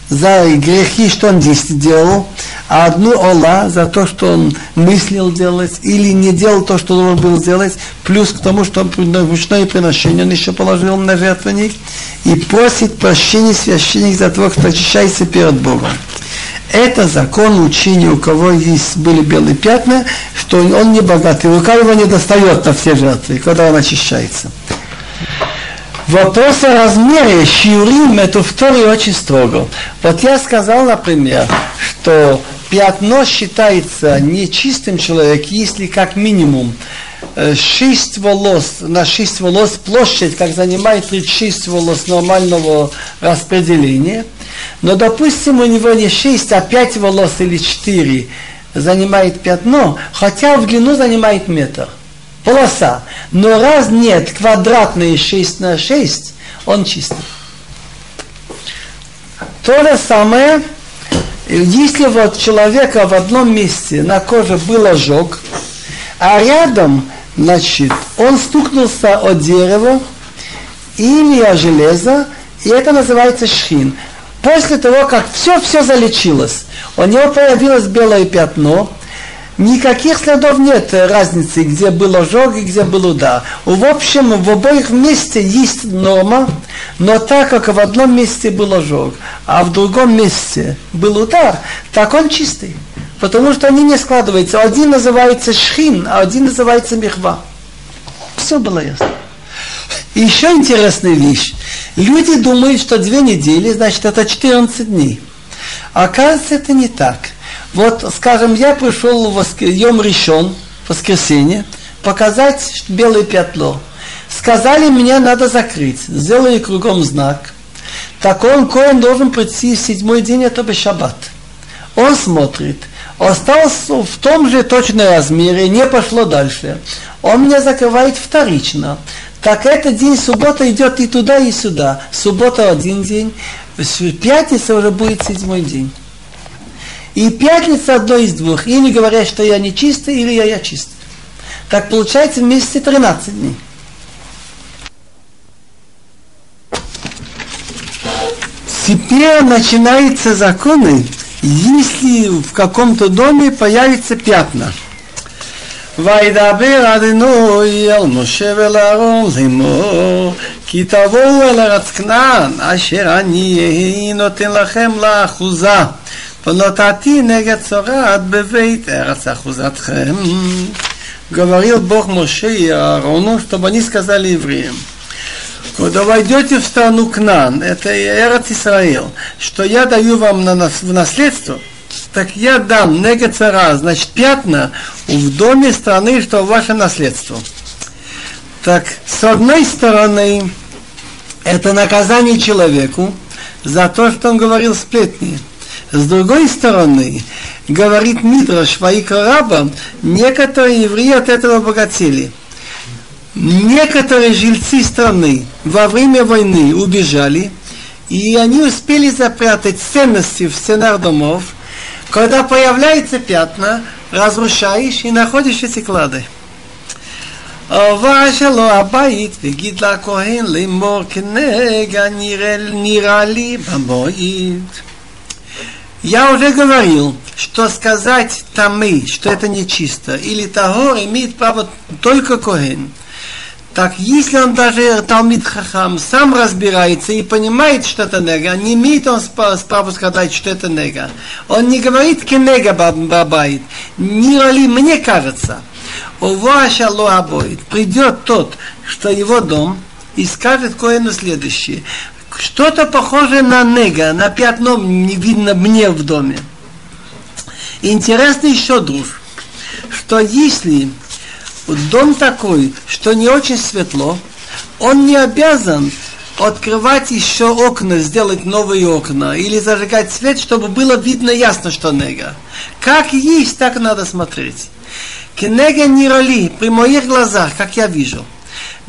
за грехи, что он делал, а одну Ола за то, что он мыслил делать или не делал то, что должен был сделать, плюс к тому, что ручное приношение он еще положил на жертвенник, и просит прощения священник за того, кто очищается перед Богом. Это закон учения, у кого есть, были белые пятна, что он не богатый, рука его не достает на все жертвы, когда он очищается. Вопрос о размере щиурим это в Торе очень строго. Вот я сказал, например, что пятно считается нечистым человеком, если как минимум 6 э, волос, на 6 волос площадь, как занимает 36 волос нормального распределения. Но, допустим, у него не 6, а 5 волос или 4 занимает пятно, хотя в длину занимает метр полоса. Но раз нет квадратные 6 на 6, он чистый. То же самое, если вот человека в одном месте на коже был ожог, а рядом, значит, он стукнулся от дерева или о железо, и это называется шхин. После того, как все-все залечилось, у него появилось белое пятно, Никаких следов нет разницы, где был ожог и где был удар. В общем, в обоих месте есть норма, но так как в одном месте был ожог, а в другом месте был удар, так он чистый. Потому что они не складываются. Один называется шхин, а один называется михва. Все было ясно. Еще интересная вещь. Люди думают, что две недели, значит, это 14 дней. Оказывается, это не так. Вот, скажем, я пришел в воск... Йом решен, воскресенье, показать белое пятно. Сказали, мне надо закрыть. Сделали кругом знак. Так он, коин должен прийти в седьмой день, это бы шаббат. Он смотрит, остался в том же точном размере, не пошло дальше. Он меня закрывает вторично. Так этот день суббота идет и туда, и сюда. Суббота один день, пятница уже будет седьмой день. И пятница одно из двух. Или говорят, что я не чистый, или я, я чистый. Так получается вместе 13 дней. Теперь начинаются законы, если в каком-то доме появится пятна. וידבר אדינוי אל משה ולאהרון לאמור כי תבואו אל ארץ כנען אשר אני נותן לכם לאחוזה ונתתי נגד צרת בבית ארץ אחוזתכם. Говорил Бог Моше и Аарону, чтобы они сказали евреям, Когда войдете в страну Кнан, это Эрат Исраил, что я даю вам на нас, в наследство, так я дам нега цара, значит, пятна в доме страны, что ваше наследство. Так, с одной стороны, это наказание человеку за то, что он говорил сплетни. С другой стороны, говорит Мидраш Ваика Раба, некоторые евреи от этого обогатели. Некоторые жильцы страны во время войны убежали, и они успели запрятать ценности в стенах домов, когда появляются пятна, разрушаешь и находишь эти клады. עבר שלו הבית וגיד לכהן לאמור כנגע נראה, נראה לי במועד. я уже говорил, что сказать тамы, что это нечисто, или того имеет право только Коген. Так если он даже Талмит Хахам сам разбирается и понимает, что это нега, не имеет он право сказать, что это нега. Он не говорит кенега бабайт. Не ли мне кажется. Уваша лоабоид. Придет тот, что его дом, и скажет Коэну следующее что-то похожее на нега, на пятно не видно мне в доме. Интересно еще, друг, что если дом такой, что не очень светло, он не обязан открывать еще окна, сделать новые окна, или зажигать свет, чтобы было видно ясно, что нега. Как есть, так надо смотреть. Кенега не роли, при моих глазах, как я вижу –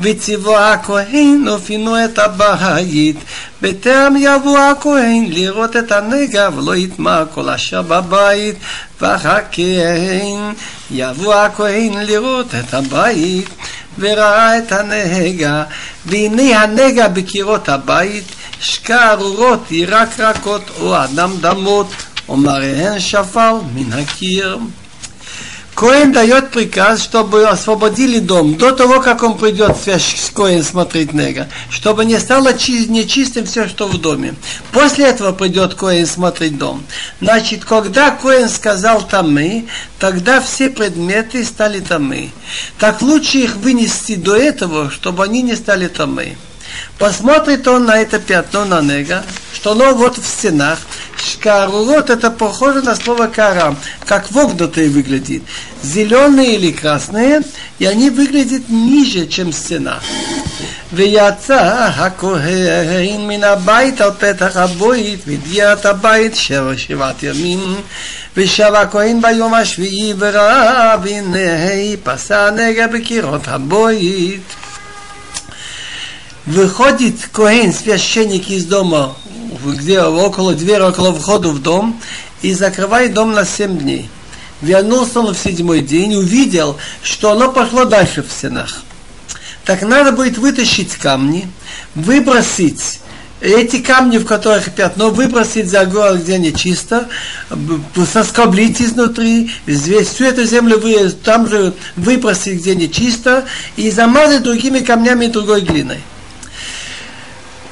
וציוו הכהן ופינו את הבית, בטרם יבוא הכהן לראות את הנגע ולא יטמע כל אשר בבית, ואחר כן יבוא הכהן לראות את הבית, וראה את הנגע, והנה הנגע בקירות הבית, שכה ארורות, ירק רקות, או אדם דמות, או מראיהן שפל מן הקיר. Коин дает приказ, чтобы освободили дом до того, как он придет с Коин смотреть Нега, чтобы не стало нечистым все, что в доме. После этого придет Коин смотреть дом. Значит, когда Коин сказал тамы, тогда все предметы стали тамы. Так лучше их вынести до этого, чтобы они не стали тамы. Посмотрит он на это пятно на нега, что оно вот в стенах. Шкарурот это похоже на слово кара, как вогнутые выглядит. Зеленые или красные, и они выглядят ниже, чем стена. ויצא הכהן מן הבית על פתח הבית והגיע את הבית שבע שבעת ימים ושב הכהן ביום השביעי וראה והנה פסע נגע בקירות הבית Выходит Коэн, священник из дома, где около двери, около входа в дом, и закрывает дом на семь дней. Вернулся он в седьмой день, увидел, что оно пошло дальше в стенах. Так надо будет вытащить камни, выбросить эти камни, в которых пятно, выбросить за город, где нечисто, соскоблить изнутри, весь, всю эту землю вы, там же выбросить, где нечисто, и замазать другими камнями и другой глиной.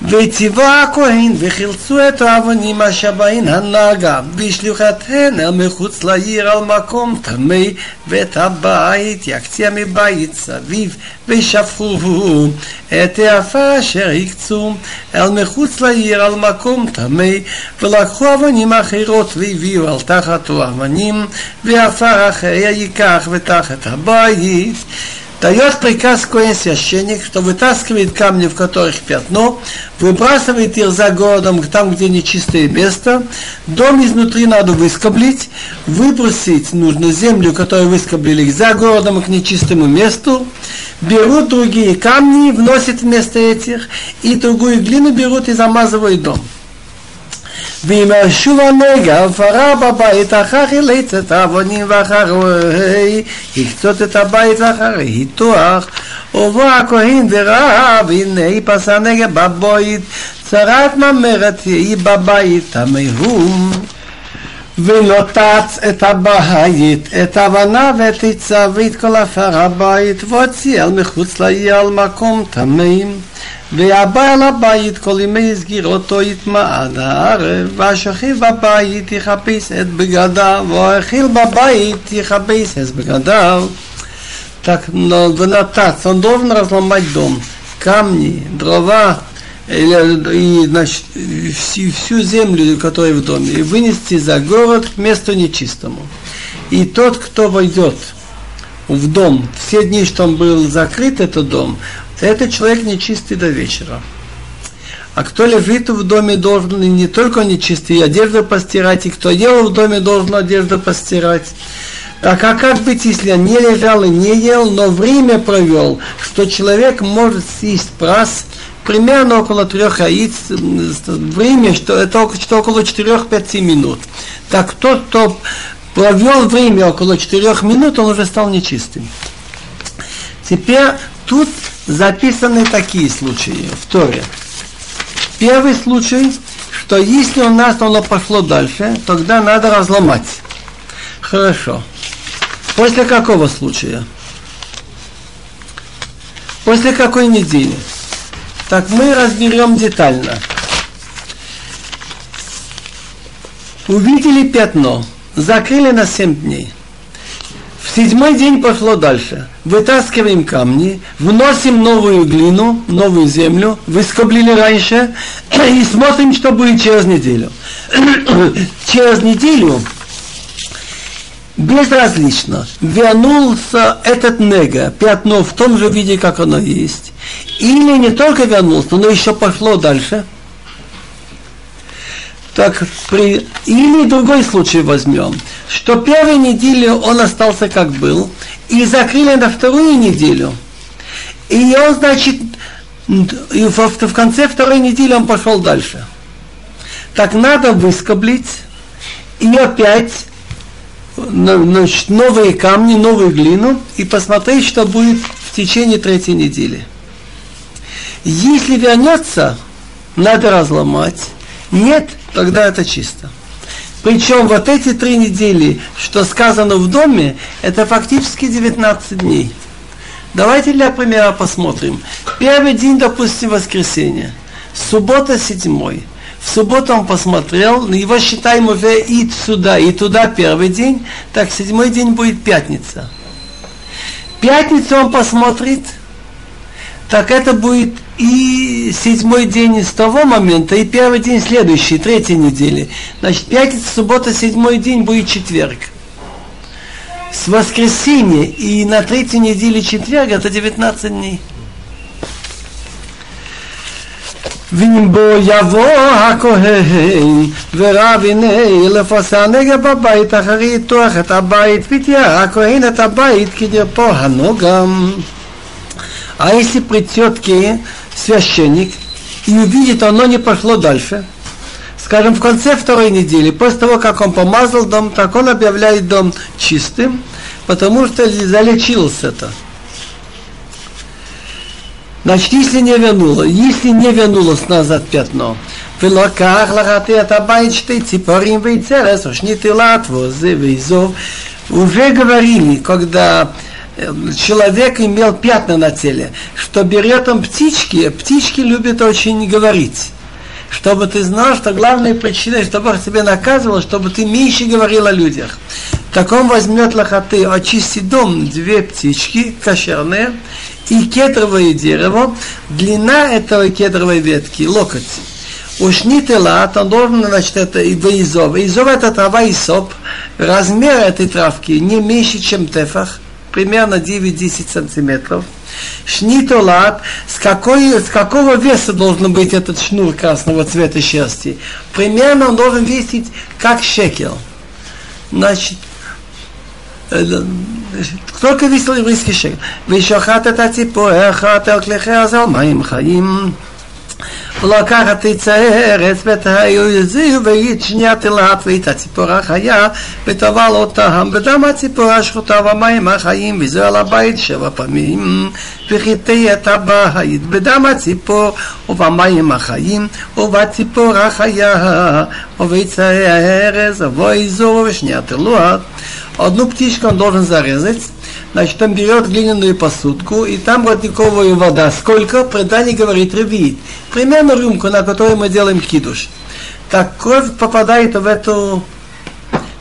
וציווה הכהן וחילצו את האבנים אשר בהן הנגה והשליחתהן אל מחוץ לעיר על מקום טמא ואת הבית יקציע מבית סביב ושפכו את העפר אשר הקצו אל מחוץ לעיר על מקום טמא ולקחו אבנים אחרות והביאו על תחתו אבנים ועפר אחריה ייקח ותחת הבית дает приказ коин священник, что вытаскивает камни, в которых пятно, выбрасывает их за городом, там, где нечистое место, дом изнутри надо выскоблить, выбросить нужно землю, которую выскоблили за городом к нечистому месту, берут другие камни, вносят вместо этих, и другую глину берут и замазывают дом. ואם שוב הנגע הפרה בבית אחר חילץ את האבנים ואחרי הקצות את הבית ואחרי היתוח ובוא הכהן וראה והנה פסע נגע בבית צרת ממרת היא בבית המהום ונותץ את הבית, את הבנה ואת עיצה ואת כל עפר הבית והוציא אל מחוץ לעיר על מקום טמאים והבעל הבית כל ימי סגירתו יטמע עד הערב, והשכיב בבית יחפש את בגדיו, והאכיל בבית יחפש את בגדיו. Так, но в нотацию он должен разломать дом. камни, дрова, и, значит, всю, всю землю, которая в доме, и вынести за город к месту нечистому. И тот, кто войдет в дом, все дни, что он был закрыт, этот дом, этот человек нечистый до вечера. А кто лежит в доме, должен не только нечистый, одежду постирать, и кто ел в доме, должен одежду постирать. Так а как быть, если он не лежал и не ел, но время провел, что человек может съесть прас, примерно около трех яиц, время, что это что около 4-5 минут. Так тот, кто провел время около 4 минут, он уже стал нечистым. Теперь тут записаны такие случаи в Торе. Первый случай, что если у нас оно пошло дальше, тогда надо разломать. Хорошо. После какого случая? После какой недели? Так мы разберем детально. Увидели пятно, закрыли на семь дней. В седьмой день пошло дальше. Вытаскиваем камни, вносим новую глину, новую землю, выскоблили раньше и смотрим, что будет через неделю. через неделю безразлично, вернулся этот нега, пятно в том же виде, как оно есть, или не только вернулся, но еще пошло дальше, так при... или другой случай возьмем, что первую неделю он остался как был, и закрыли на вторую неделю, и он, значит, и в, конце второй недели он пошел дальше. Так надо выскоблить и опять значит, новые камни, новую глину и посмотреть, что будет в течение третьей недели. Если вернется, надо разломать. Нет, тогда это чисто. Причем вот эти три недели, что сказано в доме, это фактически 19 дней. Давайте для примера посмотрим. Первый день, допустим, воскресенье. Суббота седьмой. В субботу он посмотрел, его считаем уже и сюда, и туда первый день, так седьмой день будет пятница. Пятницу он посмотрит, так это будет и седьмой день с того момента, и первый день следующий, третьей недели. Значит, пятница, суббота, седьмой день будет четверг. С воскресенья и на третьей неделе четверг это 19 дней. ואם בו יבוא הכהן ורב הנה לפסה נגע בבית אחרי יתוח את הבית ותהיה הכהן את הבית כדרפו הנוגם. А если придет к священник и увидит, оно не пошло дальше, скажем, в конце второй недели, после того, как он помазал дом, так он объявляет дом чистым, потому что залечился это. Значит, если не вернула, если не вернулось назад пятно, ולקח לחטא את הבית שתי ציפורים ויצרס, או שני תילת возе ואיזוב. Уже говорили, когда человек имел пятна на теле, что берет он птички, птички любят очень говорить. Чтобы ты знал, что главная причина, чтобы Бог тебя наказывал, чтобы ты меньше говорил о людях. Так он возьмет лохоты, очистит дом, две птички кошерные, и кедровое дерево, длина этого кедровой ветки, локоть. Ушнит лат, он должен, значит, это и изов. Изов это трава и соп. Размер этой травки не меньше, чем тефах, примерно 9-10 сантиметров. Шнитолат, с, какой, с какого веса должен быть этот шнур красного цвета счастья? Примерно он должен весить как шекел. Значит, сколько весил еврейский шекел? Вишахат это типа, эхат, элклехе, э, азал, моим хаим. מים חיים. ולקחת עץ הארץ ואת היוזיר ואת שניית אלת ואת הציפור החיה וטבל אותם בדם הציפור השחוטה והמים החיים וזו על הבית שבע פעמים וחיטי את הבית בדם הציפור ובמים החיים ובציפור החיה ובעץ הארץ ובוי זו ושניית אלוהת Одну птичку он должен зарезать, значит, он берет глиняную посудку, и там родниковая вода. Сколько? Предание говорит ревит. Примерно рюмку, на которой мы делаем кидуш. Так кровь попадает в эту...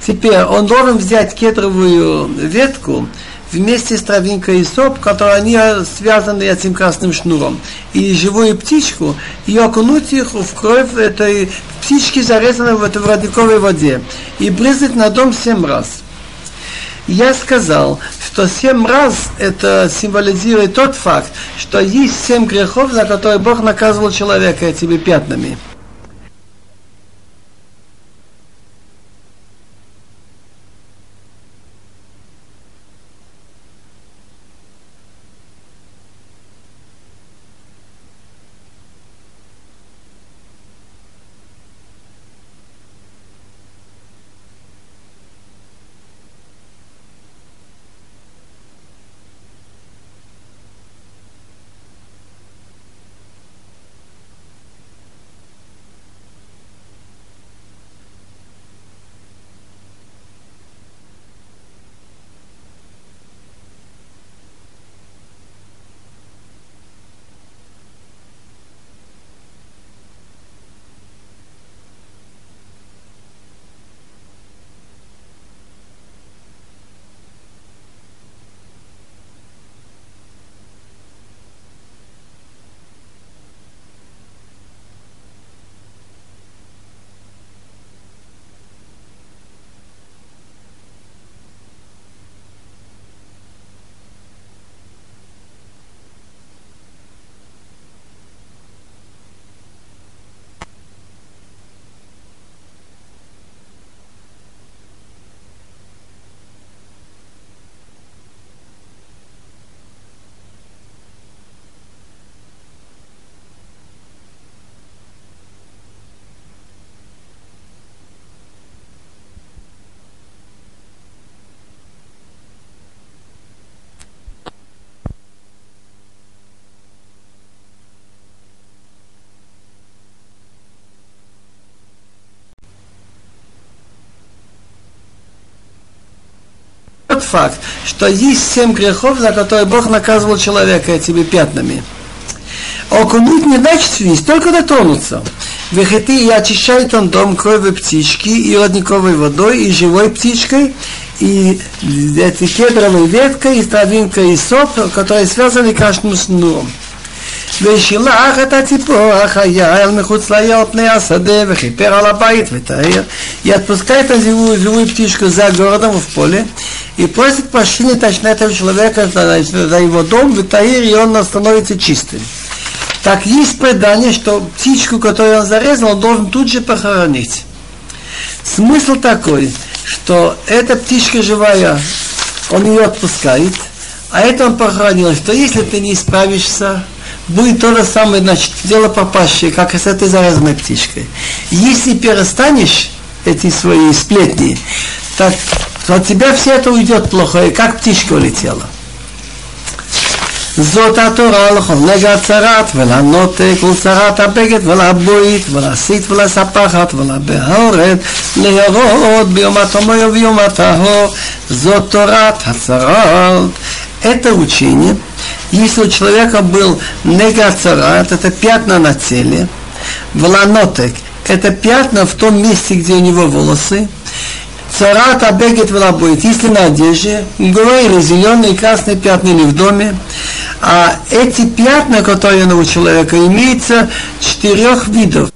Теперь он должен взять кедровую ветку, вместе с травинкой и соп, которые они связаны этим красным шнуром. И живую птичку, и окунуть их в кровь этой птички, зарезанной в этой родниковой воде, и брызгать на дом семь раз. Я сказал, что семь раз это символизирует тот факт, что есть семь грехов, за которые Бог наказывал человека этими пятнами. тот факт, что есть семь грехов, за которые Бог наказывал человека этими пятнами. Окунуть не значит свист, только дотронуться. Вехеты и очищает он дом крови птички и родниковой водой, и живой птичкой, и этой кедровой веткой, и травинкой, и соп, которые связаны каждым шнуром. ושילח את הציפור החיה אל מחוץ לעיר על פני השדה וכיפר על הבית וטהר. И отпускает на живую, живую птичку за городом в поле и просит прощения точно этого человека за, его дом, витаир, и он становится чистым. Так есть предание, что птичку, которую он зарезал, он должен тут же похоронить. Смысл такой, что эта птичка живая, он ее отпускает, а это он похоронил, что если ты не справишься, будет то же самое, значит, дело пропащее, как и с этой зарезанной птичкой. Если перестанешь эти свои сплетни, так от тебя все это уйдет плохо, и как птичка улетела. זאת התורה לכל נגע הצרת ולנותק ולצרת הבגד ולבוית ולסית ולספחת ולבהורת להורות ביום התומר וביום הטהור זאת תורת הצרת. Это учение если у человека был негацарат, это пятна на теле, вланотек, это пятна в том месте, где у него волосы, царат обегет будет, если на одежде, говорили зеленые и красные пятна или в доме, а эти пятна, которые у человека, имеются четырех видов.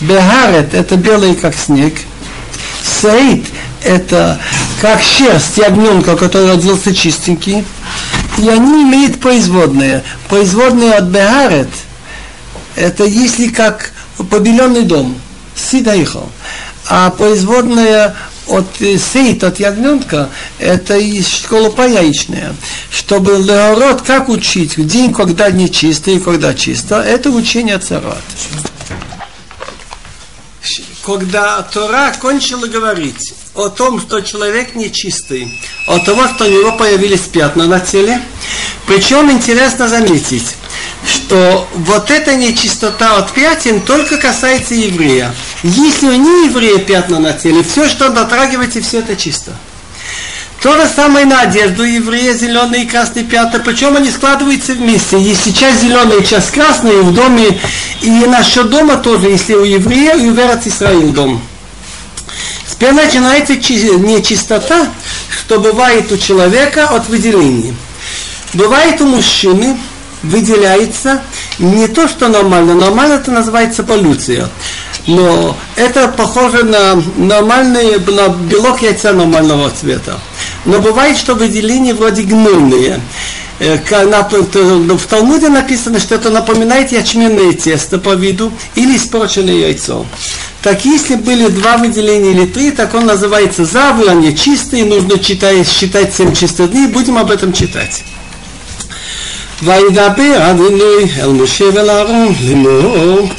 Бехарет – это белый, как снег. Саид – это как шерсть ягненка, который родился чистенький и они имеют производные. Производные от Бегарет, это если как побеленный дом, Сидаихал. А производная от сейт, от ягненка, это и школопа яичная. Чтобы леород, как учить, в день, когда не чисто и когда чисто, это учение царат. Когда Тора кончила говорить, о том, что человек нечистый, от того, что у него появились пятна на теле. Причем интересно заметить, что вот эта нечистота от пятен только касается еврея. Если у не еврея пятна на теле, все, что дотрагиваете, все это чисто. То же самое на одежду еврея, зеленые и красные пятна, причем они складываются вместе. Если часть зеленая, часть красная в доме, и насчет дома тоже, если у еврея, и Верат Исраил дом Теперь начинается нечистота, что бывает у человека от выделений. Бывает у мужчины, выделяется не то, что нормально. Нормально это называется полюция. Но это похоже на нормальный, на белок яйца нормального цвета. Но бывает, что выделения вроде гнойные. Э, в Талмуде написано, что это напоминает ячменное тесто по виду или испорченное яйцо. Так если были два выделения или три, так он называется завы, они чистые, нужно читать, считать семь чистых дней, будем об этом читать. וידבר אדוני אל משה ואל אהרון לאמור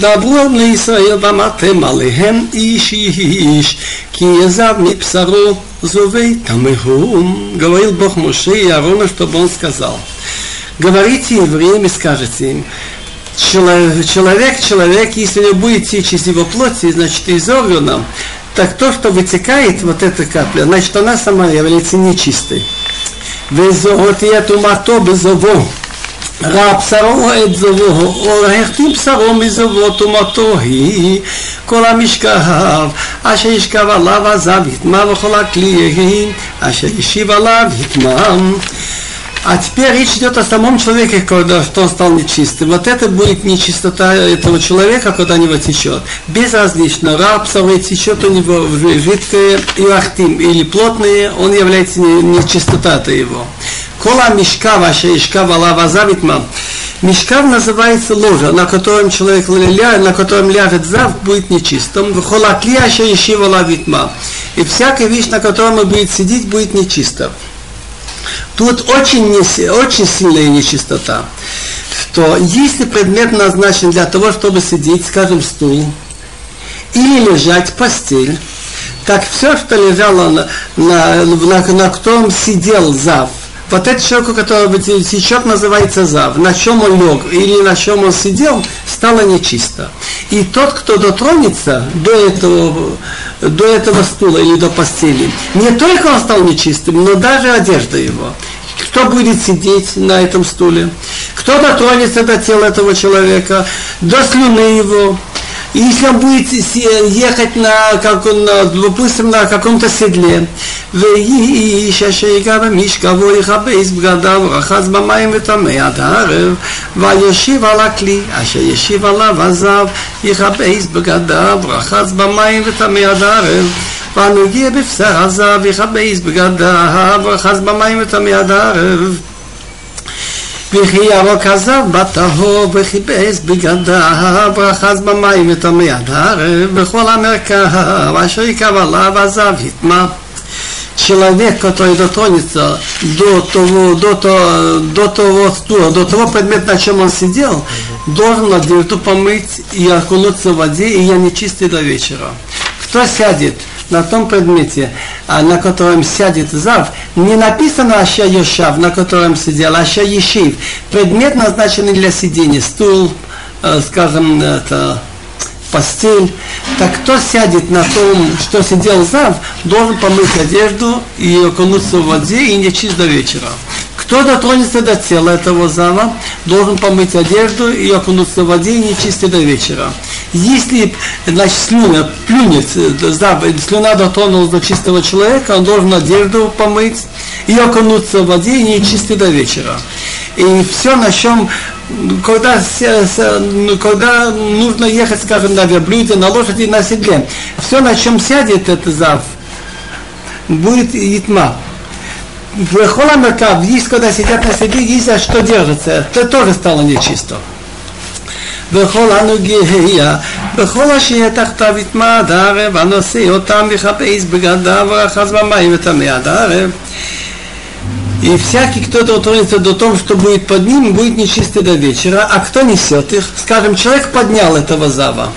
דברו בני ישראל ואמרתם עליהם איש איש כי יזב מבשרו зовей тамехум, говорил Бог Моше и Аарона, чтобы он сказал. Говорите евреям и скажете им, человек, человек, если не будет течь из его плоти, значит из органа, так то, что вытекает, вот эта капля, значит она сама является нечистой. וזאת תהיה טומאתו בזובו. רע בשרו את זובו, או החתים בשרו מזובו טומאתו היא כל המשכב, אשר ישכב עליו עזב יטמע וכל הכלי אשר ישיב עליו יטמע. А теперь речь идет о самом человеке, когда что он стал нечистым. Вот это будет нечистота этого человека, когда него течет. Безразлично, раб течет у него жидкое и ахтим, или плотное, он является нечистота его. Кола мешка ваша ишка вала завитма. Мешкав называется ложа, на котором человек ля, на котором ляжет зав, будет нечистым. Холакли аша ишива лавитма. И всякая вещь, на котором он будет сидеть, будет нечистым. Тут очень, не, очень сильная нечистота, что если предмет назначен для того, чтобы сидеть, скажем, стул, или лежать постель, так все, что лежало на, на, на, на котором сидел зав, вот этот человек, которого течет, называется зав. На чем он лег или на чем он сидел, стало нечисто. И тот, кто дотронется до этого, до этого стула или до постели, не только он стал нечистым, но даже одежда его. Кто будет сидеть на этом стуле? Кто дотронется до тела этого человека, до слюны его, если он будет ехать на, как он, допустим, на каком-то седле, ואיש אשר ייגע במשכבו יכבס בגדיו ורחץ במים וטמא עד הערב וישיב על הכלי אשר ישיב עליו עזב יכבס בגדיו ורחץ במים וטמא עד הערב והנוגע בבשר עזב יכבס בגדיו ורחץ במים וטמא עד הערב וכי ירוק עזב בטהור וכיבס בגדיו ואחז במים וטמא עד הערב בכל המרכב אשר יקב עליו עזב יטמע человек, который дотронется до того, до того, до того стула, до того предмета, на чем он сидел, должен одежду помыть и окунуться в воде, и я не чистый до вечера. Кто сядет на том предмете, а на котором сядет зав, не написано Аша Йошав, на котором сидел, Аша Ешив. Предмет назначенный для сидения, стул, э, скажем, это постель. Так кто сядет на том, что сидел зав, должен помыть одежду и окунуться в воде и не чист до вечера. Кто дотронется до тела этого зава, должен помыть одежду и окунуться в воде и не чистить до вечера. Если, значит, слюна плюнет, зав, слюна дотронулась до чистого человека, он должен одежду помыть и окунуться в воде и не чистить до вечера. И все, на чем когда, когда нужно ехать, скажем, на верблюде, на лошади, на седле, все, на чем сядет этот зав, будет итма В Холамеркав, есть, когда сидят на седле, есть за что держится, это тоже стало нечисто. וכל הנוגע, בכל אשר תחתיו יטמע עד הערב, הנושא אותם ויחפש בגדיו ורחץ במים וטמא עד הערב. И всякий, кто дотронется до того, что будет под ним, будет нечистый до вечера. А кто несет их? Скажем, человек поднял этого зава.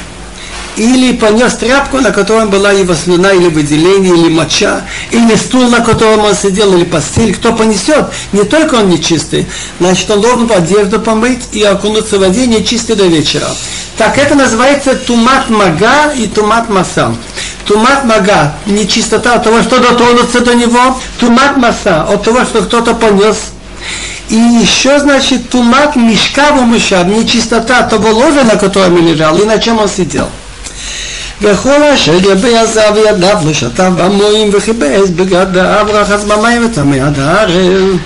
Или понес тряпку, на котором была его слюна, или выделение, или моча, или стул, на котором он сидел, или постель. Кто понесет, не только он нечистый, значит, он должен одежду помыть и окунуться в воде нечистый до вечера. Так это называется тумат мага и тумат маса. Тумат мага, нечистота от того, что дотронуться до него. Тумат маса, от того, что кто-то понес. И еще, значит, тумат мешка в мышам, нечистота того ложа, на котором он лежал, и на чем он сидел. וכל אשר יביע וידיו לשתיו במוים וכיבס בגדיו רחץ במים וטמא עד הערב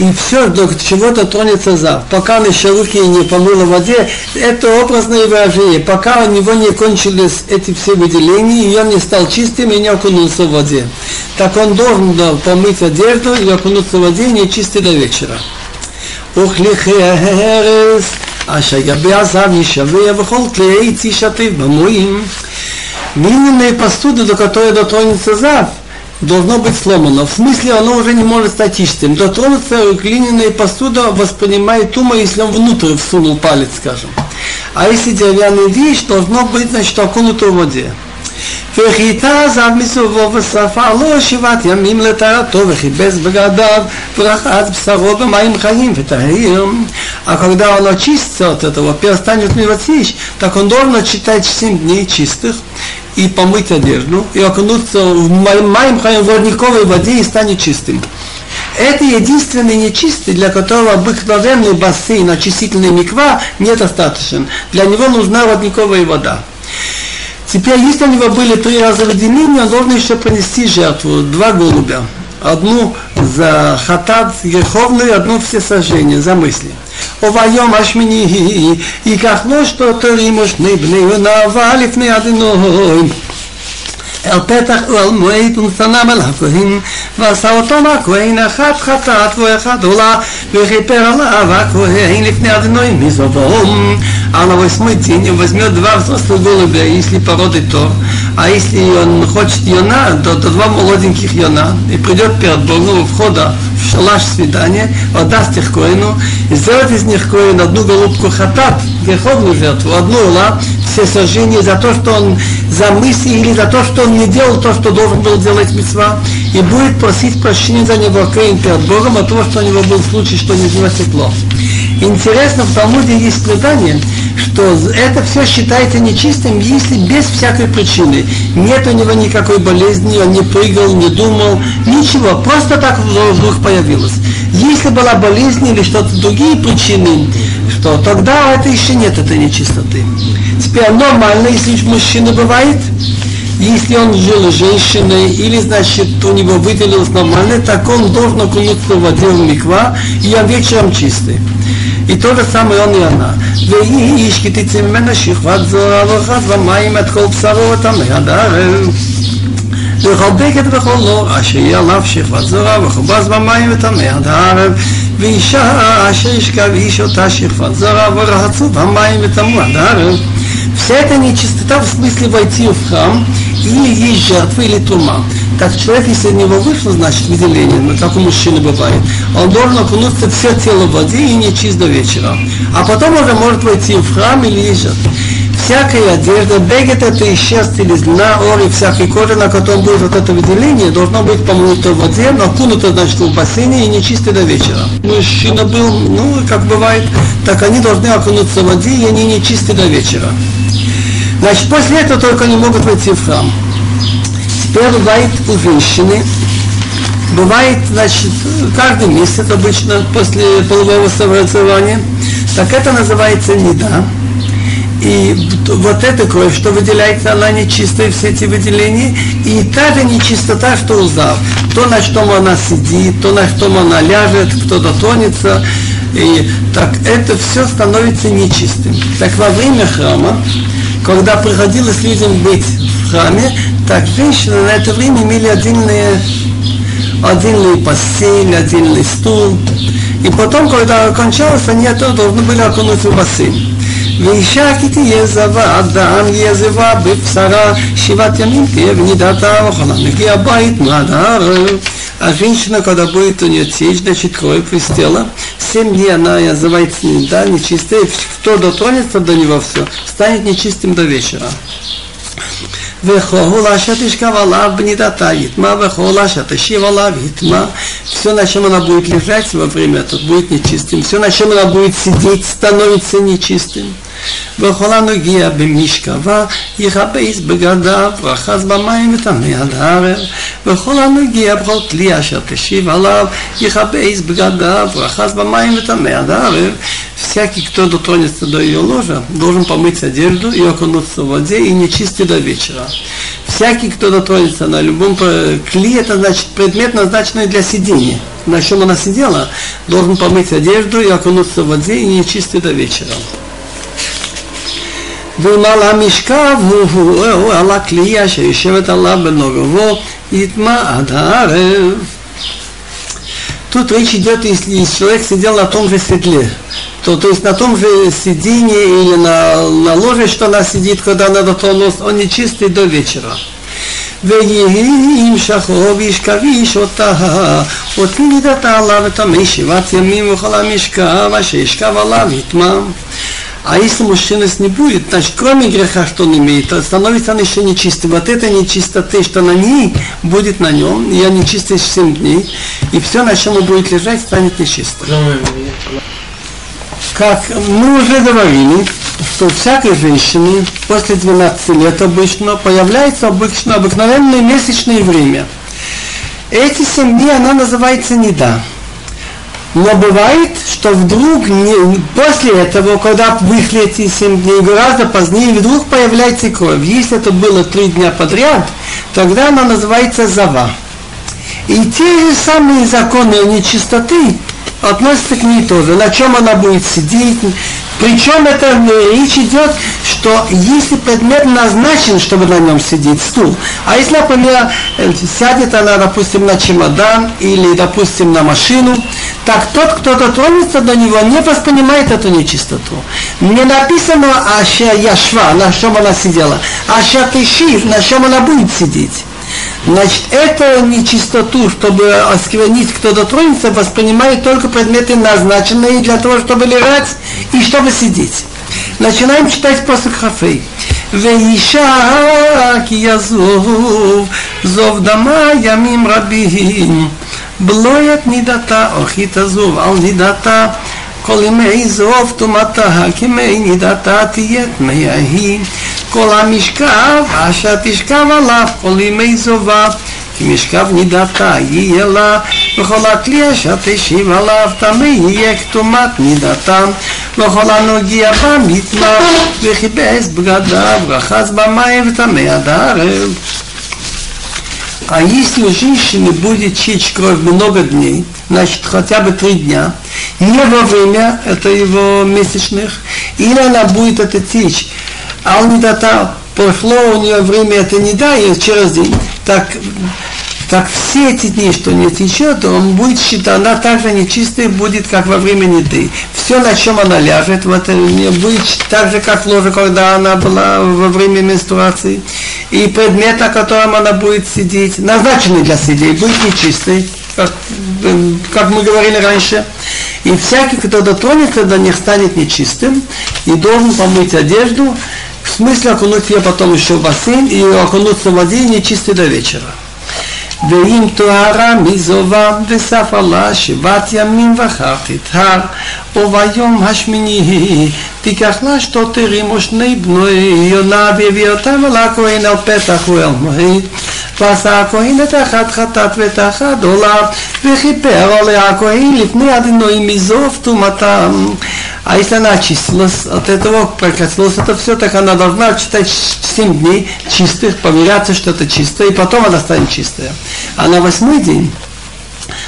и все, до чего-то тронется зав. Пока он еще руки не помыл в воде, это образное выражение. Пока у него не кончились эти все выделения, и он не стал чистым и не окунулся в воде. Так он должен да, помыть одежду и окунуться в воде не чистый до вечера. וכליכי ההרס, אשר יבי הזב יישבע וכל כלי עץ יישתף במועים. Глиняные посуды, до которой дотронется зав, должно быть сломано. В смысле, оно уже не может стать чистым. Дотронуться глиняная посуда воспринимает тума, если он внутрь всунул палец, скажем. А если деревянная вещь, должно быть, значит, окунуто в воде. וחיטה זב מסובו ושרפה לו שבעת ימים לטהרתו וכיבס בגדיו ורחץ בשרו במים חיים וטהיר. А когда он очистится от этого, перестанет мивать так он должен читать 7 дней чистых, и помыть одежду, и окунуться в моем в родниковой воде и станет чистым. Это единственный нечистый, для которого обыкновенный бассейн, очистительный миква недостаточен. Для него нужна родниковая вода. Теперь, если у него были три раза выделения, он должен еще принести жертву, два голубя. Одну за хатат греховную, одну все сожжения, за мысли. וביום השמיני ייקח לו שתותרים ושני בני ונאווה לפני אדינוי אל פתח ואל מועד ונתנם אל הכהן ועשה אותם הכהן אחת חטאת ואחת עולה וכיפר עליו הכהן לפני אדנוי מזבום על המוסמי ציני ובזמיות דבר סוס לגולובי יש לי פרות איתו а если он хочет йона, то, то два молоденьких йона, и придет перед Богом у входа в шалаш свидания, отдаст их коину, и сделает из них коин одну голубку хатат, греховную жертву, одну ула, все сожжения за то, что он за мысли или за то, что он не делал то, что должен был делать мецва, и будет просить прощения за него коин перед Богом от того, что у него был случай, что не него текло. Интересно, в Талмуде есть предание, что это все считается нечистым, если без всякой причины. Нет у него никакой болезни, он не прыгал, не думал, ничего, просто так вдруг появилось. Если была болезнь или что-то другие причины, что тогда это еще нет этой нечистоты. Теперь нормально, если мужчина бывает, если он жил с женщиной, или, значит, у него выделилось нормально, так он должен окунуться в воде в миква, и я вечером чистый. И то же самое он и она. והיא איש כי תצא ממנה שכבת זוהר ורחץ במים את כל בשרו וטמא עד הערב. וכל בגד וכל נור אשר יהיה עליו שכבת זוהר וכובס במים וטמא עד הערב. ואישה אשר ישכב איש אותה שכבת זוהר ורחצו במים וטמאו עד הערב. Вся эта нечистота в смысле войти в храм или есть жертва или тума. Так человек, если у него вышло, значит, выделение, как у мужчины бывает, он должен окунуться все тело в воде и не чист до вечера. А потом уже может войти в храм или есть жертва. Всякая одежда, бегет это из шерсти или длина, ори, всякой кожи, на котором будет вот это выделение, должно быть помыто в воде, но окунуто, значит, в бассейне и не чисто до вечера. Мужчина был, ну, как бывает, так они должны окунуться в воде, и они не чисты до вечера. Значит, после этого только они могут войти в храм. Теперь бывает у женщины, бывает, значит, каждый месяц обычно после полового согласования, так это называется неда. И вот эта кровь, что выделяется, она нечистая, все эти выделения, и та же нечистота, что у зав. То, на чем она сидит, то, на чем она ляжет, кто дотонется, и так это все становится нечистым. Так во время храма когда приходилось людям быть в храме, так женщины на это время имели отдельные, отдельную постель, отдельный стул. И потом, когда кончалось, они это должны были окунуться в бассейн. ואישה כי תהיה זבה, אדם יהיה זבה בבשרה, שבעת ימים תהיה ונידתה, וכלה מגיע בית מעד הערב. А женщина, когда будет у нее течь, значит, кровь из тела, семь дней она называется да, нечистой, кто дотронется до него все, станет нечистым до вечера. Вехола шатишкава лав бнидата гитма, вехола шатишива лав гитма. Все, на чем она будет лежать во время, это будет нечистым. Все, на чем она будет сидеть, становится нечистым. וכל הנוגע במשכבה יכבס בגדיו ואחז במים וטמא עד הערב וכל הנוגע בכל כלי אשר תשיב עליו יכבס בגדיו ואחז במים וטמא עד הערב всякий, кто дотронется до ее ложа, должен помыть одежду и окунуться в воде и не чистить до вечера. Всякий, кто дотронется на любом кли, это значит предмет, назначенный для сидения. На чем она сидела, должен помыть одежду и окунуться в воде и не чистить до вечера. ועל המשכב הוא, הוא, הוא על הכלי אשר יושבת עליו בנוגבו יטמע עד הערב. Тут речь идет, если человек сидел на том же седле, то, то есть на том же сиденье или на, на ложе, что она сидит, когда она дотронулась, он не чистый до вечера. ויהי ימשכו וישכב איש אותה, ותמידת עליו את המי שבעת ימים וכל המשכב אשר ישכב עליו יטמע. А если мужчина не будет, значит, кроме греха, что он имеет, становится он еще нечистым. Вот этой нечистоты, что на ней, будет на нем, я нечистый 7 дней, и все, на чем он будет лежать, станет нечистым. Как мы уже говорили, что у всякой женщины после 12 лет обычно появляется обычно обыкновенное месячное время. Эти 7 дней она называется неда. Но бывает, что вдруг не, после этого, когда вышли эти 7 дней, гораздо позднее, вдруг появляется кровь. Если это было три дня подряд, тогда она называется зава. И те же самые законы нечистоты относятся к ней тоже. На чем она будет сидеть, причем это э, речь идет, что если предмет назначен, чтобы на нем сидеть, стул, а если, например, э, сядет она, допустим, на чемодан или, допустим, на машину, так тот, кто дотронется до него, не воспринимает эту нечистоту. Не написано Аша Яшва, на чем она сидела, Аша Тишив, на чем она будет сидеть. Значит, эту нечистоту, чтобы осквернить, кто дотронется, воспринимает только предметы, назначенные для того, чтобы лежать и чтобы сидеть. Начинаем читать после хафей. ואישה כי יזוב, זוב דמה ימים רבים, בלוית נידתה, או כי תזוב על נידתה כל ימי זוב טומאתה, כמי נידתה תהיה טמאה היא. כל המשכב אשר תשכב עליו כל ימי זובה. כי משכב נידתה יהיה לה, וכל הכלי אשר תשיב עליו טמא יהיה כתומת נידתם, וכל הנוגע בה מטמא, וכיבס בגדיו, רחץ במים וטמא עד הערב. А если у женщины будет чечь кровь много дней, значит хотя бы три дня, не во время это его месячных, или она будет это течь, а он не прошло у нее время это не да, через день, так, так все эти дни, что не течет, он будет считать, она также нечистая будет, как во время неды. Все, на чем она ляжет, вот, будет так же, как в ложе, когда она была во время менструации. И предмет, на котором она будет сидеть, назначенный для сидей, будет нечистый, как, как мы говорили раньше. И всякий, кто дотронется до них, станет нечистым и должен помыть одежду, в смысле окунуть ее потом еще в бассейн и окунуться в воде нечистый до вечера. ואם טוהרה מזובה וסף עלה שבעת ימים ואחר תטהר וביום השמיני תיקח לה שתותרים ושני בנוי יונה והביא אותם אל הכהן על פתח ואל מועד ועשה הכהן את אחת חטאת ואת אחת עולה וכיפר עליה הכהן לפני אדינוי מזוב טומאתם А если она очистилась от этого, прекратилось это все, так она должна читать 7 дней чистых, поверяться, что это чистое, и потом она станет чистая. А на восьмой день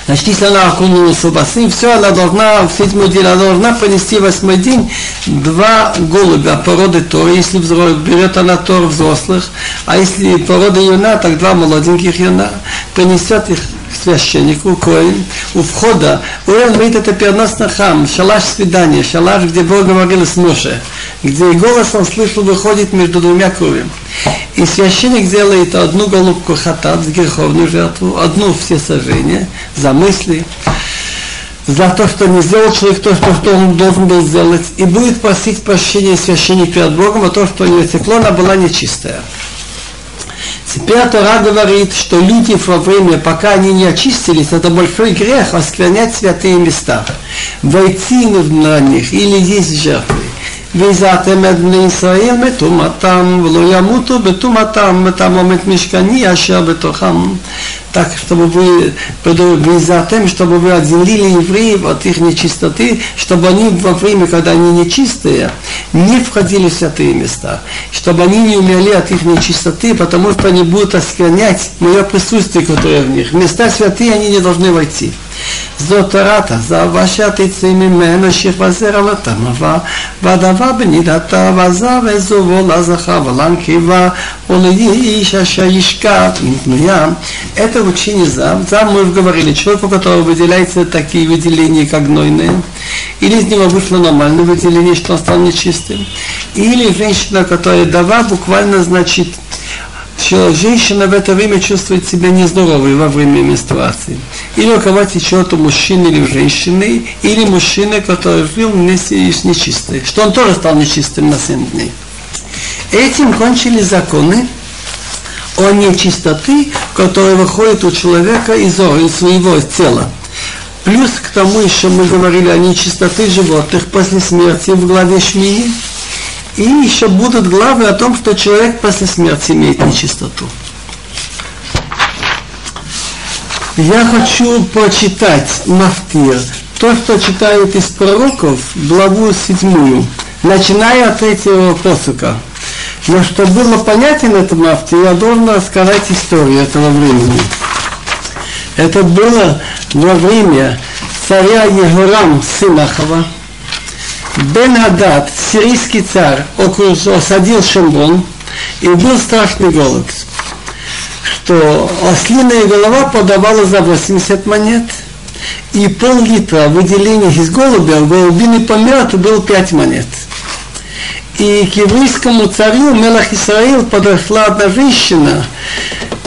Значит, если она окунулась в бассейн, все, она должна, в седьмой день, она должна принести восьмой день два голубя породы Тор, если берет она Тор взрослых, а если порода юна, так два молоденьких юна, принесет их священнику, коин, у входа, Уэлл говорит, это переносный храм, шалаш свидания, шалаш, где Бог говорил с Моше, где голос он слышал, выходит между двумя кровями. И священник делает одну голубку хатат, греховную жертву, одну все сожжения, за мысли, за то, что не сделал человек то, что, он должен был сделать, и будет просить прощения священник перед Богом, а то, что у него текло, она была нечистая. Теперь Тора говорит, что люди во время, пока они не очистились, это большой грех осквернять святые места. Войти на них или есть жертвы. והזעתם את בני ישראל מטומאתם ולא ימותו בטומאתם מטעמם את משכני אשר בתוכם. Так, чтобы вы, вы затем, чтобы вы отделили евреев от их нечистоты, чтобы они во время, когда они нечистые, не входили в святые места, чтобы они не умерли от их нечистоты, потому что они будут осквернять мое присутствие, которое в них. В места святые они не должны войти. זאת תורת הזב אשר תצא ממנו שכבה זרע לתמבה והדבר בנידתה ועזב וזובו לזכר ולנקבה ולאיש אשר ישכב מפנויה. Это учение зав. Зав мы говорили, человек, у которого выделяются такие выделения, как гнойные, или из него вышло нормальное выделение, что он стал нечистым, или женщина, которая дава, буквально значит что женщина в это время чувствует себя нездоровой во время менструации. Или у кого течет у мужчины или у женщины, или мужчина, который жил вместе с нечистой, что он тоже стал нечистым на 7 дней. Этим кончили законы о нечистоты, которая выходит у человека из, из своего тела. Плюс к тому еще мы говорили о нечистоте животных после смерти в главе Шмии. И еще будут главы о том, что человек после смерти имеет нечистоту. Я хочу почитать Мафтир, то, что читают из пророков, главу седьмую, начиная от третьего посока. Но чтобы было понятен этот Мафтир, я должен рассказать историю этого времени. Это было во время царя Егорам Сынахова – Бен Адад, сирийский царь, осадил Шамбон, и был страшный голод, что ослиная голова подавала за 80 монет, и пол-литра выделения из голубя, голубиный помет был 5 монет. И к еврейскому царю Мелах Исраил подошла одна женщина,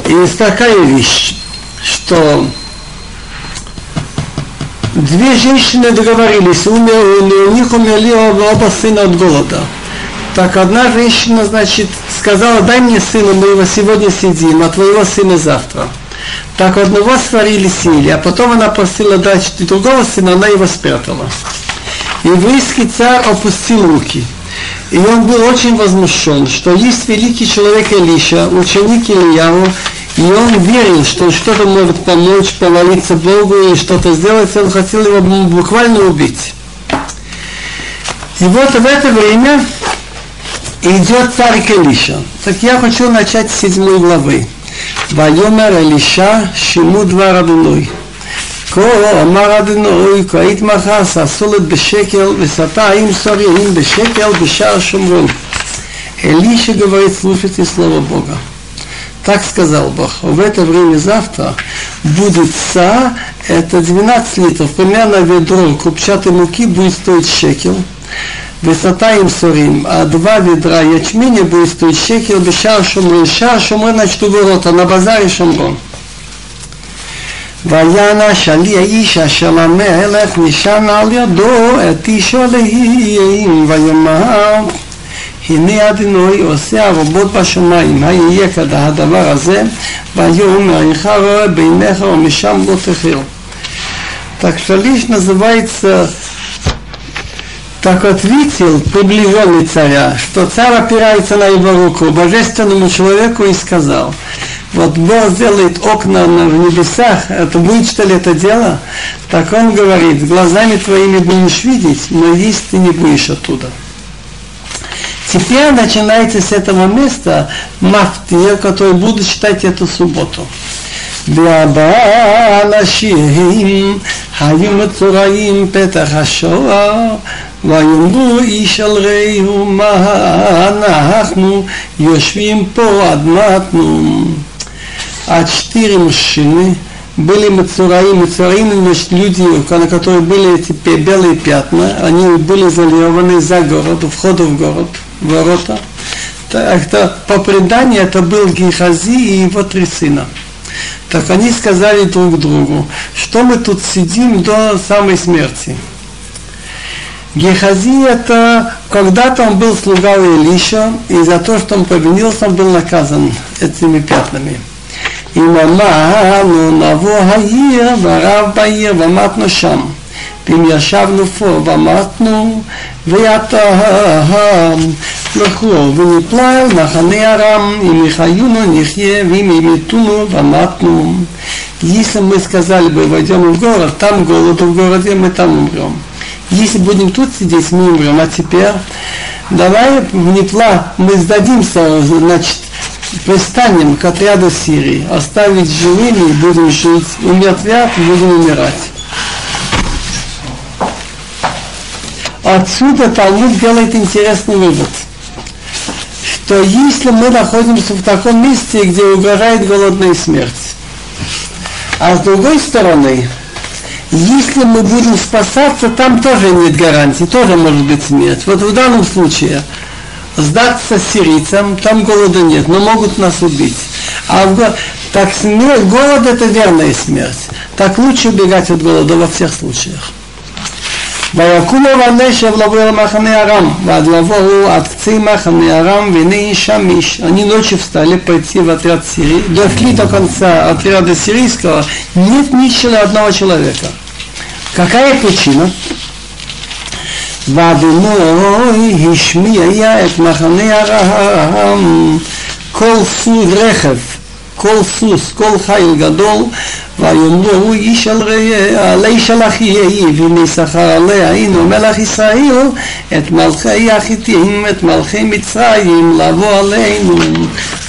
и такая вещь, что Две женщины договорились, умерли, у них умерли оба, оба сына от голода. Так одна женщина, значит, сказала, дай мне сына, мы его сегодня сидим, а твоего сына завтра. Так одного сварили сели, а потом она просила дать другого сына, она его спрятала. Еврейский царь опустил руки. И он был очень возмущен, что есть великий человек Илиша, ученик Ильяву, и он верил, что что-то может помочь, помолиться Богу и что-то сделать, он хотел его буквально убить. И вот в это время идет царь Келиша. Так я хочу начать с седьмой главы. ויאמר אלישע שימו דבר אדוני. כה אמר אדוני כה יתמחס הסולת בשקל וסתה עם סוריים בשקל בשער שומרון. Элиша говорит, слушайте слово Бога. Так сказал Бог. В это время завтра будет са, это 12 литров, примерно ведро крупчатой муки будет стоить шекел. Высота им сорим, а два ведра ячменя будет стоить шекел, бешар шумрын. Шар шумрын, значит, у ворота, на базаре шумрон. ויענה שלי האיש אשר למלך נשען על ידו את אישו להיים ויאמר הנה אדינוי עושה הרבות בשמיים, היהיה כדה הדבר הזה, ויאמר, אינך רואה בעיניך ומשם לא תחיר. Так что лишь называется так ответил приближенный царя, что царь опирается на его руку, божественному человеку и сказал, вот Бог сделает окна в небесах, это будет что ли это дело? Так он говорит, глазами твоими будешь видеть, но есть ты не будешь оттуда. Теперь начинается с этого места мафтир, который буду читать эту субботу. וארבעה אנשים היו מצורעים פתח השוער ויאמרו איש על רעהו מה אנחנו יושבים פה אדמתנו עד четыре мужчины были мацураим, мацураим, значит, люди, на которые были эти белые пятна, они были залированы за город, у входа в город ворота. Это, по преданию это был Гихази и его три сына. Так они сказали друг другу, что мы тут сидим до самой смерти. Гехази это когда-то он был слуга у Илиша, и за то, что он повинился, он был наказан этими пятнами. И мама, ну, наво хаир, варав баир, ваматну шам. ואם ישבנו פה ואמרנו, ויתם לכו ונפלל מחנה ארם, אם יחיונו נחיה, ואם ימתונו ומתנו. Если мы сказали бы, войдем в город, там голод в городе, мы там умрем. Если будем тут сидеть, мы умрем. А теперь давай в Непла мы сдадимся, значит, пристанем к отряду Сирии, оставить живыми, будем жить, умертвят, будем умирать. Отсюда Талмуд делает интересный вывод, что если мы находимся в таком месте, где угрожает голодная смерть, а с другой стороны, если мы будем спасаться, там тоже нет гарантии, тоже может быть смерть. Вот в данном случае сдаться сирийцам, там голода нет, но могут нас убить. А в, так смерть, голод это верная смерть. Так лучше убегать от голода во всех случаях. ויקומו בנשב לבוא אל מחנה ארם, ועד לבואו עד קצה מחנה ארם, והנה שם איש. Они ночью встали пойти в отряд Сирии, дошли до конца отряда сирийского, нет ни одного человека. Какая причина? ואדוני השמיע את מחנה ארם כל סוג רכב כל סוס, כל חיל גדול, ויאמרו הוא איש על ראה, עלי שלח יהי, והנה שכר עליה, הנה מלך ישראל, את מלכי החיתים, את מלכי מצרים, לבוא עלינו.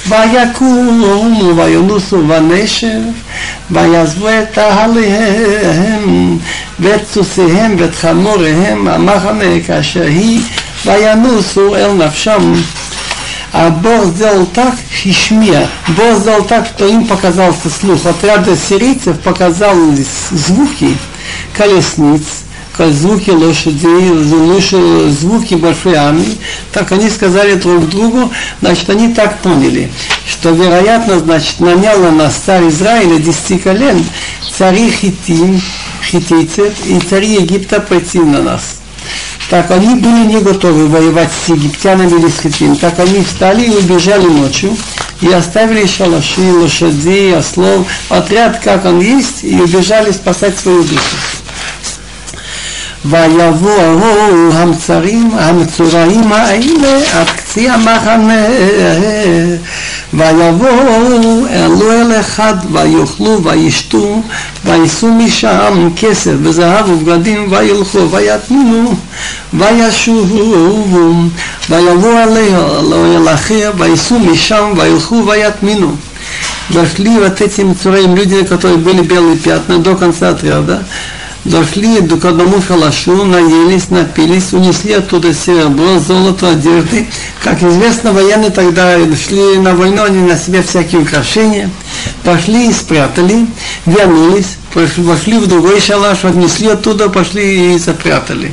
ויקומו וינוסו ונשב, ויעזבו את אהליהם, ואת סוסיהם ואת חמוריהם, המחנה כאשר היא, וינוסו אל נפשם. А Бог сделал так, Хишмия, Бог сделал так, что им показался слух. Отряда сирийцев показались звуки колесниц, звуки лошадей, звуки большой армии, так они сказали друг другу, значит, они так поняли, что, вероятно, значит, нанял на нас царь Израиля десяти колен, цари хитим, хитийцев и цари Египта пойти на нас. Так они были не готовы воевать с египтянами или с хитим. Так они встали и убежали ночью и оставили шалаши, лошадей, ослов, отряд, как он есть, и убежали спасать свою душу. ויבואו המצרים, המצורעים האלה עד קצה המחנה ויבואו אלו אל אחד ויאכלו וישתו ויישאו משם כסף וזהב ובגדים וילכו ויתמינו וישובו ויבואו עליה אל אחר ויישאו משם וילכו ויתמינו Дошли вот этим цураим люди, которые были белые пятна до конца отряда, дошли к одному шалашу, наелись, напились, унесли оттуда серебро, золото, одежды. Как известно, военные тогда шли на войну, они на себе всякие украшения. Пошли и спрятали, вернулись, пошли в другой шалаш, отнесли оттуда, пошли и запрятали.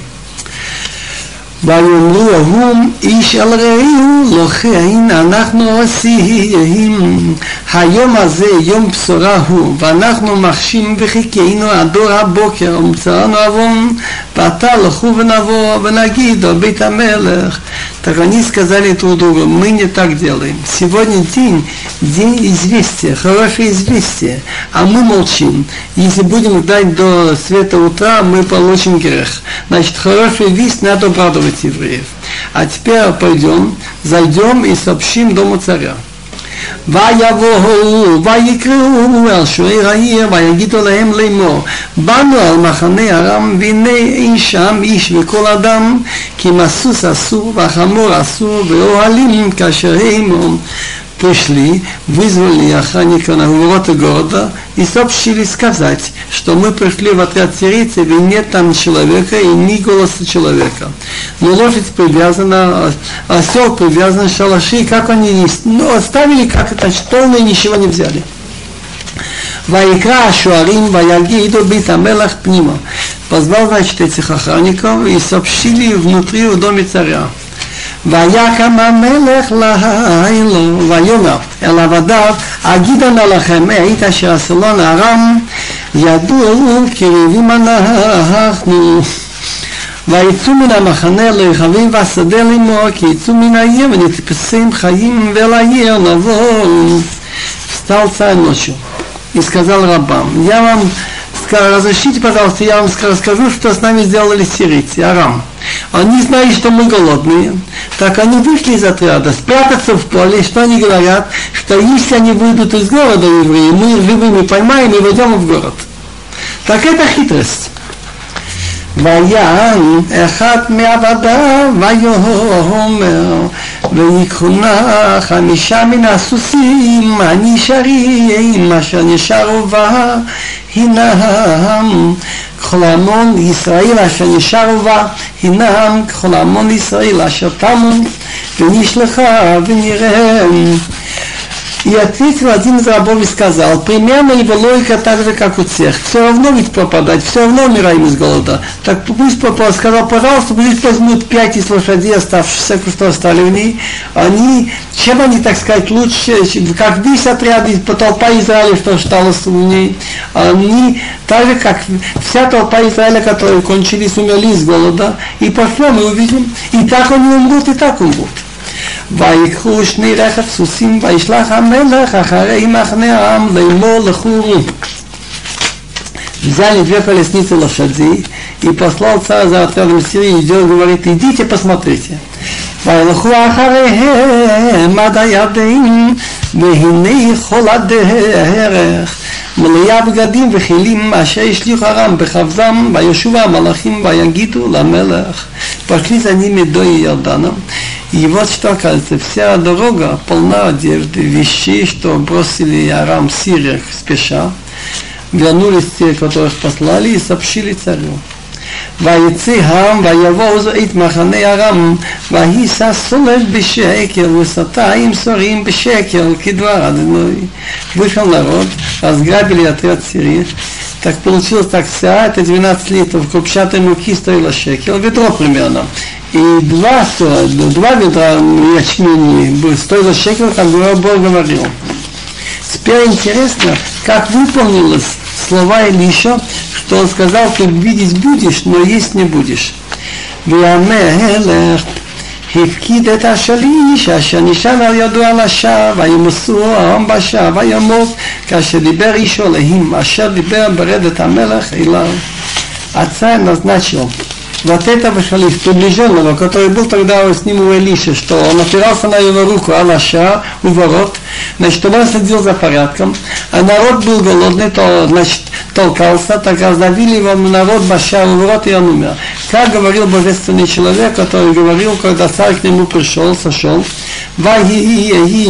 ויאמרו ההום איש על רעהו לא כן אנחנו עושים היום הזה יום בשורה הוא ואנחנו מחשים וחיכינו עד דור הבוקר ומצאנו עוון ועתה לכו ונבוא ונגיד על בית המלך Так они сказали друг другу, мы не так делаем. Сегодня день, день известия, хорошее известие, а мы молчим. Если будем ждать до света утра, мы получим грех. Значит, хорошую весть надо обрадовать евреев. А теперь пойдем, зайдем и сообщим дому царя. ויבואו ויקראו אל שוער העיר ויגידו להם לאמור באנו על מחנה ארם והנה אין שם איש וכל אדם כי מסוס אסור והחמור אסור ואוהלים כאשר הם пришли, вызвали охранника на ворота города и сообщили сказать, что мы пришли в отряд сирийцев и нет там человека и ни голоса человека. Но лошадь привязана, осел привязан, шалаши, как они ну, оставили, как это, полное ничего не взяли. ויקרא השוערים ויגידו בית המלך פנימה. позвал, значит, этих охранников и сообщили внутри в доме царя. ויקם המלך לילה, ויאמר אל עבדיו, אגידה נא לכם עת אשר הסלון הרם, ידעו כי רבים אנחנו. ויצאו מן המחנה לרכבים והשדה לימו, כי יצאו מן העיר ונתפסים חיים ולעיר נבוא. סטלצה אנושו יסקזל רבם. ימם разрешите, пожалуйста, я вам расскажу, что с нами сделали сирийцы, Арам. Они знали, что мы голодные. Так они вышли из отряда, спрятаться в поле, что они говорят, что если они выйдут из города евреи, мы живыми поймаем и войдем в город. Так это хитрость. ויען אחד מעבדיו ויאמר ויקחו נא חמישה מן הסוסים הנשארים אשר נשארו בה הנם ככל המון ישראל אשר נשארו בה הנם ככל המון ישראל אשר תמו ונשלחה ונראה И ответил один из рабов и сказал, примерно его логика так же, как у всех. Все равно ведь пропадать, все равно умираем из голода. Так пусть папа сказал, пожалуйста, пусть возьмут пять из лошадей, оставшихся, что остали в ней. Они, чем они, так сказать, лучше, как весь отряд, толпа Израиля, что осталось в ней. Они, так же, как вся толпа Израиля, которые кончились, умерли из голода. И пошлем, мы увидим. И так они умрут, и так умрут. ויקחו שני רכב סוסים וישלח המלך אחרי מחנה העם לאמור לחורו. Взяли две колесницы лошадей и послал царь за отрядом Сирии, идет, говорит, идите посмотрите. וילכו אחריהם עד הירדן, והנה כל הדרך מלאה בגדים וכלים אשר השליך הרם בכבדם, וישובו המלאכים ויגידו למלך. Пошли за ними до Иордана, и вот что оказывается, вся дорога полна одежды, вещей, что бросили Арам Сирия спеша, вернулись те, которых послали, и сообщили царю. ויצא העם ויבואו את מחנה ארם ויסע סולת בשקר וסטיים сорим בשקר כדבר אדוני. Вышел народ, разграбили отряд сирии. Так получилось так, вся это 12 литров крупчатой муки стоило шекел, ведро примерно. И два, два ведра ячмени стоило шекел, как Бог говорил. Теперь интересно, как выполнилось слова Илиша, что он сказал, ты видеть будешь, но есть не будешь. והמלך הפקיד את השליש אשר נשען על ידו על השער וימסו העם בשער וימות כאשר דיבר איש אלוהים אשר דיבר ברדת המלך אליו. Отца назначил вот этого шалиф, приближенного, который был тогда с ним у Элиша, что он опирался на его руку, Алаша, у ворот, значит, он следил за порядком, а народ был голодный, то, значит, толкался, так раздавили его народ Баша у ворот, и он умер. Как говорил божественный человек, который говорил, когда царь к нему пришел, сошел, ויהי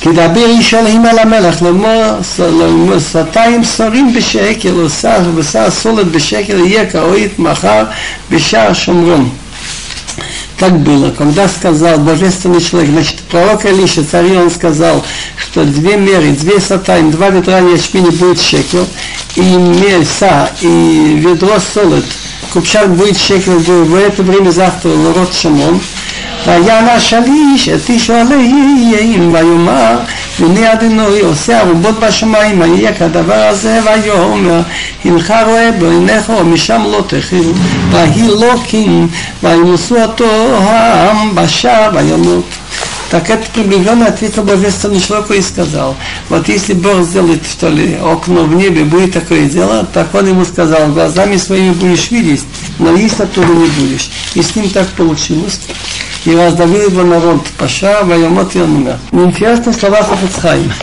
כדבר איש אלוהים על המלך לאמור שפתיים שרים בשקל ושר סולת בשקל יהיה כאוית מחר בשער שומרון. Так было, когда сказал божественный человек, значит, пророк Илиша, царь, он сказал, что две меры, две сатайн, два ведра ячмени будет шекел, и мяса, и ведро солод, купчак будет шекел, в это время завтра народ Шамон, ויען השליש את איש עליהם ויאמר הנה אדינוי עושה ערובות בשמיים ויהיה כדבר הזה ויאמר הנך רואה בעיניך ומשם לא תחיל ויהי לוקים וימוסו אותו העם בשער וימות Так этот приближенный ответил божественному человеку и сказал, вот если Бог сделает, что ли, окно в небе, будет такое дело, так он ему сказал, глазами своими будешь видеть, но есть оттуда не будешь. И с ним так получилось. И раздавил его народ, Паша, Вайомот и он умер. Интересные слова Хафацхайма.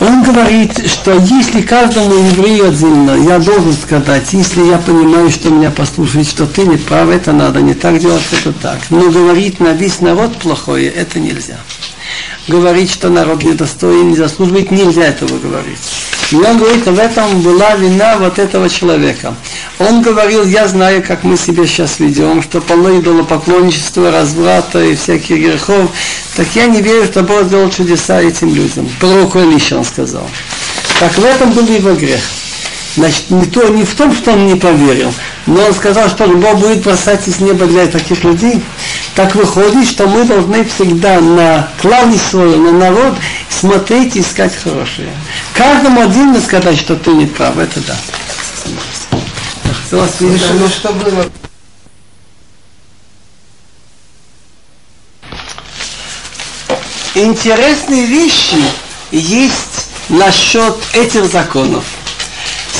Он говорит, что если каждому еврею отдельно, я должен сказать, если я понимаю, что меня послушает, что ты не прав, это надо, не так делать, это так. Но говорить на весь народ плохое, это нельзя. Говорить, что народ недостоин, не заслуживает, нельзя этого говорить. И он говорит, в этом была вина вот этого человека. Он говорил, я знаю, как мы себя сейчас ведем, что полно идолопоклонничества, разврата и всяких грехов. Так я не верю, что Бог сделал чудеса этим людям. Пророку Илиша он сказал. Так в этом был его грех. Значит, не, то, не в том, что он не поверил, но он сказал, что Бог будет бросать из неба для таких людей. Так выходит, что мы должны всегда на клан свой, на народ смотреть и искать хорошее. Каждому отдельно сказать, что ты не прав, это да. Ну, что было? Интересные вещи есть насчет этих законов.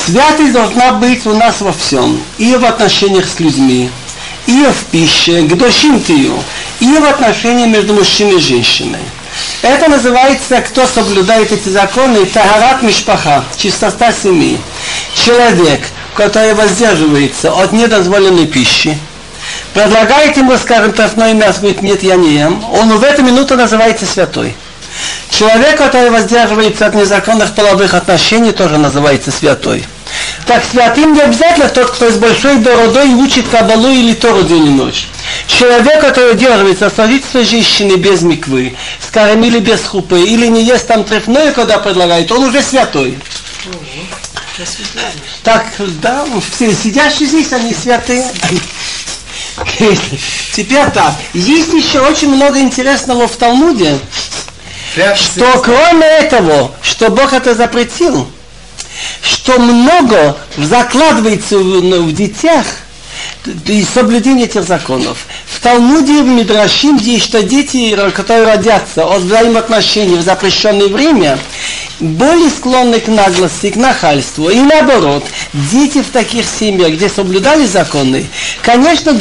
Святость должна быть у нас во всем. И в отношениях с людьми, и в пище, к дошимтию, и в отношениях между мужчиной и женщиной. Это называется, кто соблюдает эти законы, тагарат мишпаха, чистота семьи. Человек, который воздерживается от недозволенной пищи, предлагает ему, скажем, тростное мясо, говорит, нет, я не ем, он в эту минуту называется святой. Человек, который воздерживается от незаконных половых отношений, тоже называется святой. Так святым не обязательно тот, кто с большой бородой учит кабалу или Тору день и ночь. Человек, который держится садится женщины без миквы, скажем, или без хупы, или не ест там трефное, когда предлагает, он уже святой. Так, да, все сидящие здесь, они святые. Теперь так, есть еще очень много интересного в Талмуде, что кроме этого, что Бог это запретил, что много закладывается в, в детях и соблюдение этих законов. В Талмуде, в Мидрашим, есть, что дети, которые родятся от взаимоотношений в запрещенное время, более склонны к наглости, к нахальству. И наоборот, дети в таких семьях, где соблюдали законы, конечно,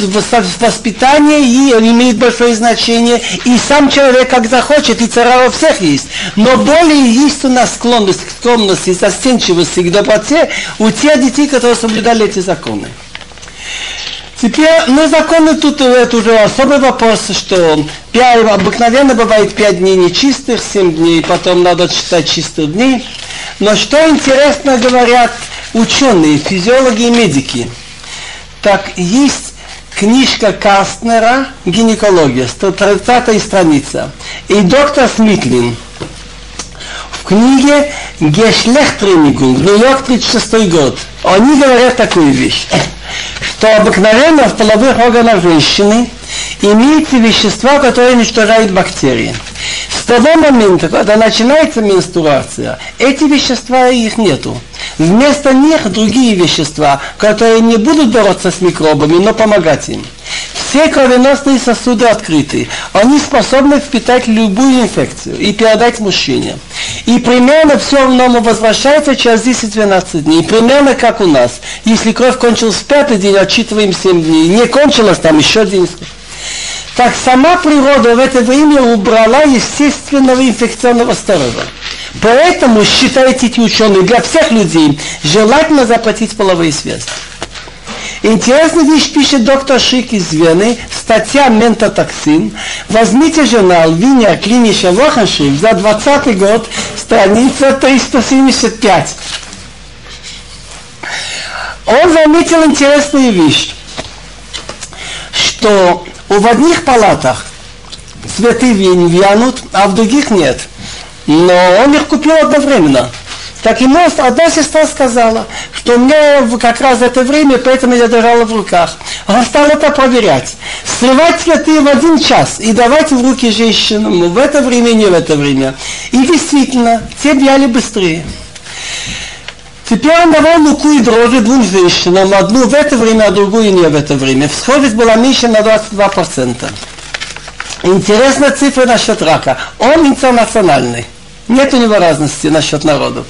воспитание и имеет большое значение, и сам человек как захочет, и цара у всех есть. Но более есть у нас склонность к скромности, застенчивости, к доброте у тех детей, которые соблюдали эти законы. Теперь, ну, законы тут это уже особый вопрос, что 5, обыкновенно бывает 5 дней нечистых, 7 дней, потом надо считать чистых дней. Но что интересно говорят ученые, физиологи и медики. Так, есть книжка Кастнера «Гинекология», 130 страница. И доктор Смитлин книге «Гешлехтренингунг», Нью-Йорк, 36 год. Они говорят такую вещь что обыкновенно в половых органах женщины имеются вещества, которые уничтожают бактерии. С того момента, когда начинается менструация, эти вещества их нету. Вместо них другие вещества, которые не будут бороться с микробами, но помогать им. Все кровеносные сосуды открыты. Они способны впитать любую инфекцию и передать мужчине. И примерно все равно возвращается через 10-12 дней. Примерно как у нас. Если кровь кончилась в пятый день, отчитываем 7 дней. Не кончилась там еще день. Так сама природа в это время убрала естественного инфекционного сторожа. Поэтому, считают эти ученые, для всех людей желательно запретить половые связи. Интересная вещь пишет доктор Шик из Вены, статья «Ментотоксин». Возьмите журнал «Виня клинища Вохеншрифт» за 20 год, страница 375. Он заметил интересную вещь, что в одних палатах цветы вянут, а в других нет. Но он их купил одновременно. Так ему одна сестра сказала, что у меня как раз это время, поэтому я держала в руках. Он стал это проверять. Срывать цветы в один час и давать в руки женщинам в это время, не в это время. И действительно, те бьяли быстрее. Теперь он давал муку и дрожжи двум женщинам, одну в это время, а другую не в это время. Схожесть была меньше на 22%. Интересная цифра насчет рака. Он интернациональный. Нет у него разности насчет народов.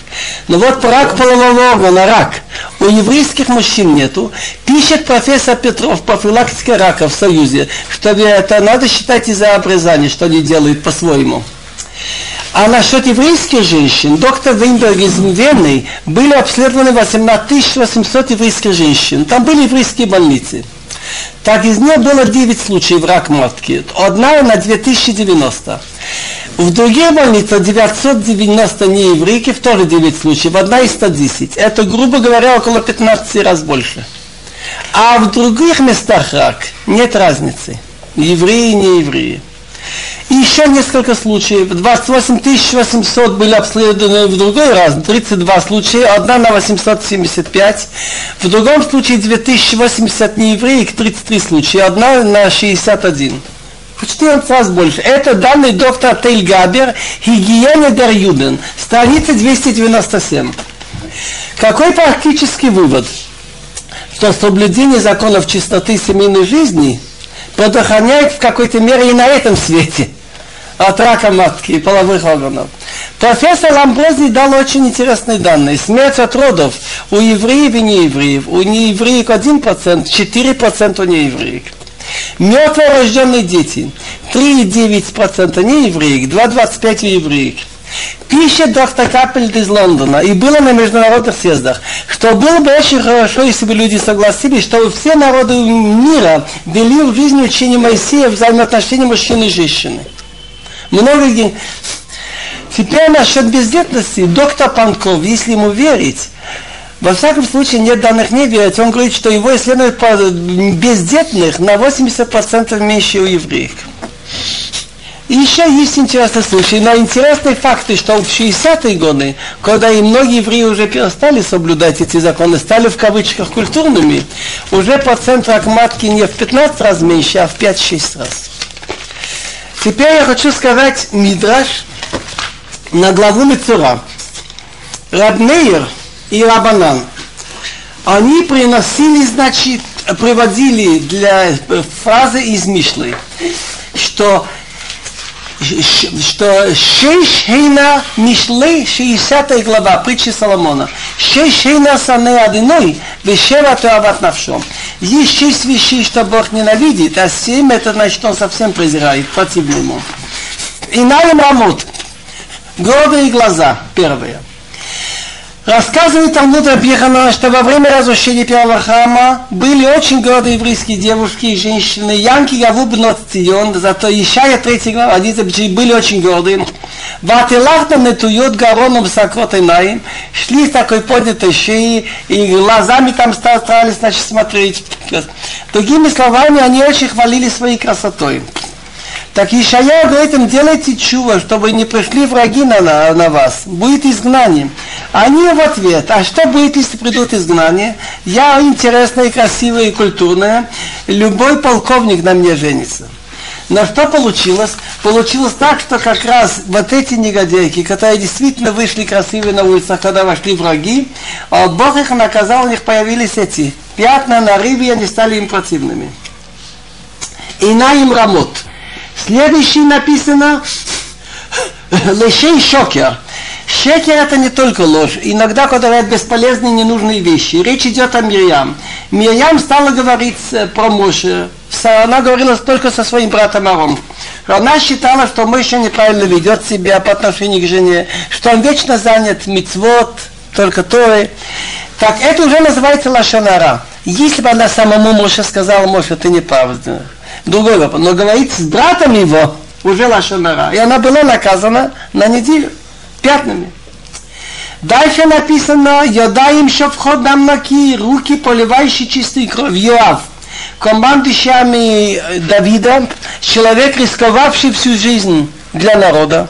Но вот рак полового органа, рак, у еврейских мужчин нету. Пишет профессор Петров, профилактика рака в Союзе, что это надо считать из-за обрезания, что они делают по-своему. А насчет еврейских женщин, доктор Вейнберг из Вены, были обследованы 18 800 еврейских женщин. Там были еврейские больницы. Так из нее было 9 случаев рак матки. Одна на 2090. В других больницах 990 нееврейки, тоже 9 случаев, одна из 110. Это, грубо говоря, около 15 раз больше. А в других местах рак нет разницы. Евреи и неевреи. И еще несколько случаев. 28 800 были обследованы в другой раз, 32 случая, одна на 875. В другом случае 2080 неевреек, 33 случая, одна на 61 в 14 раз больше. Это данный доктор Тейль Габер, Гигиена Дер Юден, страница 297. Какой практический вывод? Что соблюдение законов чистоты семейной жизни предохраняет в какой-то мере и на этом свете от рака матки и половых органов. Профессор Ламбрози дал очень интересные данные. Смерть от родов у евреев и неевреев. У неевреев 1%, 4% у неевреев. Мертворожденные дети 3,9% неевреев, 2,25% у евреев. Пишет доктор Капельд из Лондона, и было на международных съездах, что было бы очень хорошо, если бы люди согласились, что все народы мира вели в жизни учения Моисея взаимоотношения мужчины и женщины. Много Теперь насчет бездетности. Доктор Панков, если ему верить, во всяком случае нет данных не верить. Он говорит, что его исследуют по бездетных на 80% меньше у евреев. И еще есть интересный случай, но интересные факты, что в 60-е годы, когда и многие евреи уже перестали соблюдать эти законы, стали в кавычках культурными, уже процент рак матки не в 15 раз меньше, а в 5-6 раз. Теперь я хочу сказать Мидраш на главу Мецура. Рабнеир и Рабанан, они приносили, значит, приводили для фразы из Мишлы, что что шесть хейна Мишлей, 60 глава, притчи Соломона. Шесть хейна сане одиной, вешева туават навшом. Есть шесть вещей, что Бог ненавидит, а семь это значит, он совсем презирает, противно ему. И наим рамот. Гордые глаза, первое. Рассказывает Талмуд Рабихана, что во время разрушения первого храма были очень гордые еврейские девушки и женщины. Янки Гавуб Цион, зато Ишая 3 глава, они были очень гордые. Ватилахта нетуют гароном сокротой наим, шли с такой поднятой шеей и глазами там старались значит, смотреть. Другими словами, они очень хвалили своей красотой. Так Ишая говорит им, делайте чува, чтобы не пришли враги на, на, на вас. Будет изгнание. Они в ответ, а что будет, если придут изгнание? Я интересная, красивая и культурная. Любой полковник на мне женится. Но что получилось? Получилось так, что как раз вот эти негодяйки, которые действительно вышли красивые на улицах, когда вошли враги, а Бог их наказал, у них появились эти пятна на рыбе, и они стали им противными. И на им рамот. Следующий написано Лешей шокер. Шекер это не только ложь. Иногда, когда говорят бесполезные, ненужные вещи. Речь идет о Мирьям. Мирьям стала говорить э, про Моше. Она говорила только со своим братом Аром. Она считала, что Моше неправильно ведет себя по отношению к жене, что он вечно занят мицвод, только то. Так это уже называется лошанара. Если бы она самому Моше сказала, Моше, ты не прав, другой вопрос. Но говорить с братом его уже лошонара. И она была наказана на неделю пятнами. Дальше написано, Йодаем шовхот нам наки, руки поливающие чистой кровью. Йоав, командующими Давида, человек, рисковавший всю жизнь для народа.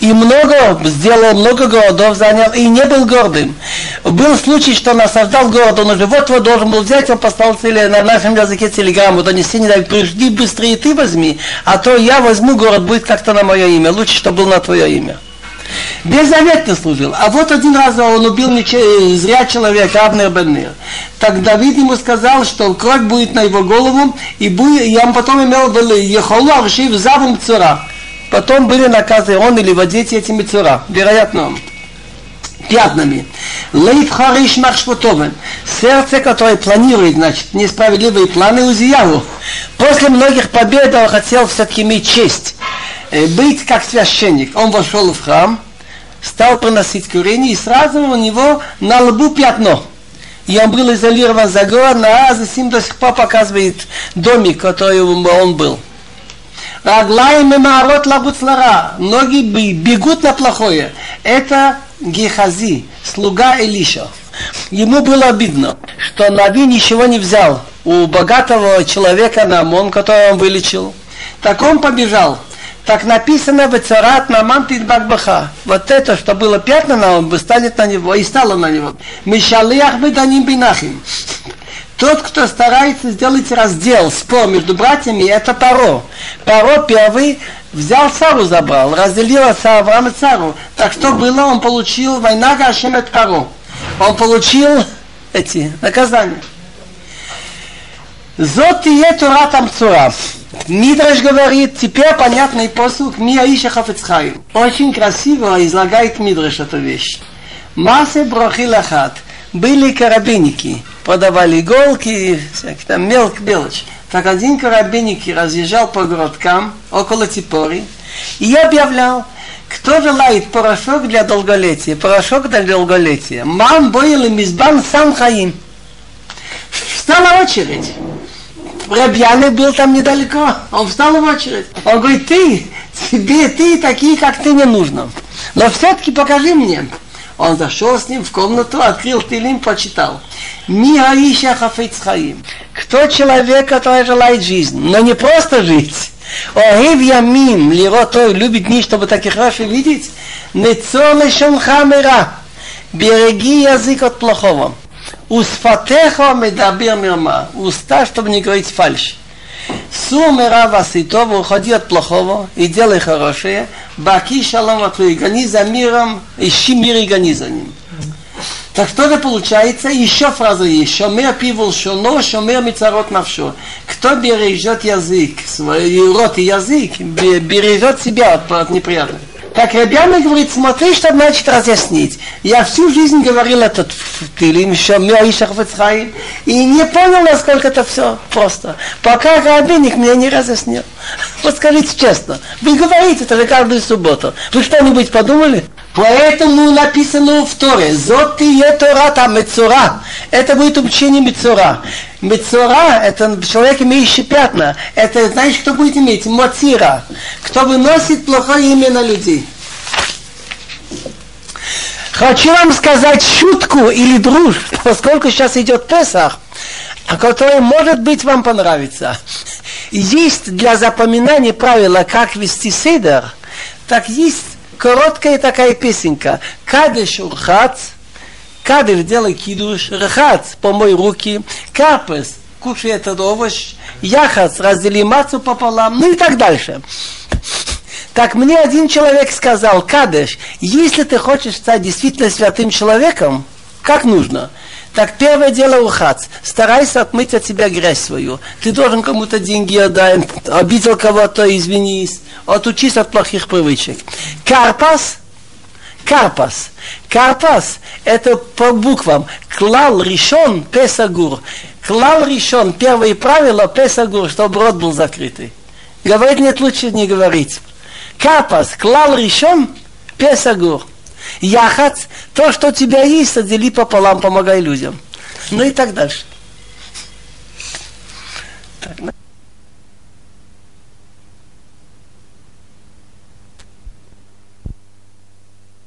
И много сделал, много городов занял, и не был гордым. Был случай, что он осаждал город, он уже вот-вот должен был взять, он послал цели, на нашем языке телеграмму, донесение, да, пришли быстрее ты возьми, а то я возьму город, будет как-то на мое имя, лучше, чтобы был на твое имя. Беззаветно служил. А вот один раз он убил зря человека, Абнер Беннер. Так Давид ему сказал, что кровь будет на его голову, и, будет, и он потом имел Ехолу Аршив Завум Цура. Потом были наказы он или его дети этими цура. Вероятно, пятнами. Лейф Хариш Махшпутовен. Сердце, которое планирует, значит, несправедливые планы Узияву. После многих побед он хотел все-таки иметь честь. Э, быть как священник. Он вошел в храм, стал приносить курение, и сразу у него на лбу пятно. И он был изолирован за город, а затем до сих пор показывает домик, который он был. Раглаем и маарот лагуцлара. Ноги бегут на плохое. Это Гехази, слуга Илиша. Ему было обидно, что Нави ничего не взял у богатого человека на Амон, которого он вылечил. Так он побежал. Так написано в царат на мантит бакбаха. Вот это, что было пятна на он, станет на него и стало на него. Мишалиях бинахим. Тот, кто старается сделать раздел, спор между братьями, это Паро. Паро первый взял цару забрал, разделил отца Авраама цару. Так что было? Он получил война Гашемет Паро. Он получил эти наказания. Зот и Тура там цура. Мидраш говорит, теперь понятный посук Мия Иша Хафецхай. Очень красиво излагает Мидраш эту вещь. Массе брохилахат. Были карабинники, продавали иголки, всякие там мелк белочь. Так один карабинник разъезжал по городкам около Типори и объявлял, кто желает порошок для долголетия, порошок для долголетия. Мам боил мизбан сам хаим. Встала очередь. Рабьяный был там недалеко. Он встал в очередь. Он говорит, ты, тебе, ты такие, как ты, не нужно. Но все-таки покажи мне. Он зашел с ним в комнату, открыл тылим, почитал. Миаиша хафейцхаим. Кто человек, который желает жизнь, но не просто жить. Огив ямим, лирот той, любит дни, чтобы так и хорошо видеть. Нецо лешонха. Береги язык от плохого. Усфатеха медабир мирма. Уста, чтобы не говорить фальшь. Сумера васитова, уходи от плохого и делай хорошее. Баки шалом атлуи, гони за миром, ищи мир и гони за ним. Так что же получается? Еще фраза есть. Шомер пивул шоно, шомер мицарот навшо. Кто бережет язык, свой рот и язык, бережет себя от, от неприятных. Как Рабьяна говорит, смотри, что значит разъяснить. Я всю жизнь говорил этот Тилим, еще Миаишахвецхаим, и не понял, насколько это все просто. Пока Рабиник мне не разъяснил. Вот скажите честно, вы говорите это каждую субботу. Вы что-нибудь подумали? Поэтому написано в Торе, зот и Тора там Мецура. Это будет учение Мецура. Мецура – это человек, имеющий пятна. Это, знаешь, кто будет иметь? Моцира. Кто выносит плохое имя на людей. Хочу вам сказать шутку или дружбу, поскольку сейчас идет Песах, который, может быть, вам понравится. Есть для запоминания правила, как вести седер, так есть короткая такая песенка. Кадыш урхац, кадыш делай кидуш, рхац, помой руки, карпес, кушай этот овощ, яхац, раздели мацу пополам, ну и так дальше. Так мне один человек сказал, Кадыш, если ты хочешь стать действительно святым человеком, как нужно? Так первое дело ухац. Старайся отмыть от себя грязь свою. Ты должен кому-то деньги отдать, обидел кого-то, извинись. Отучись от плохих привычек. Карпас, Карпас. Карпас – это по буквам. Клал решен Песагур. Клал решен. Первое правило Песагур, чтобы рот был закрытый. Говорить нет, лучше не говорить. Карпас. Клал решен Песагур. Яхац – то, что у тебя есть, содели пополам, помогай людям. Ну и так дальше. Так.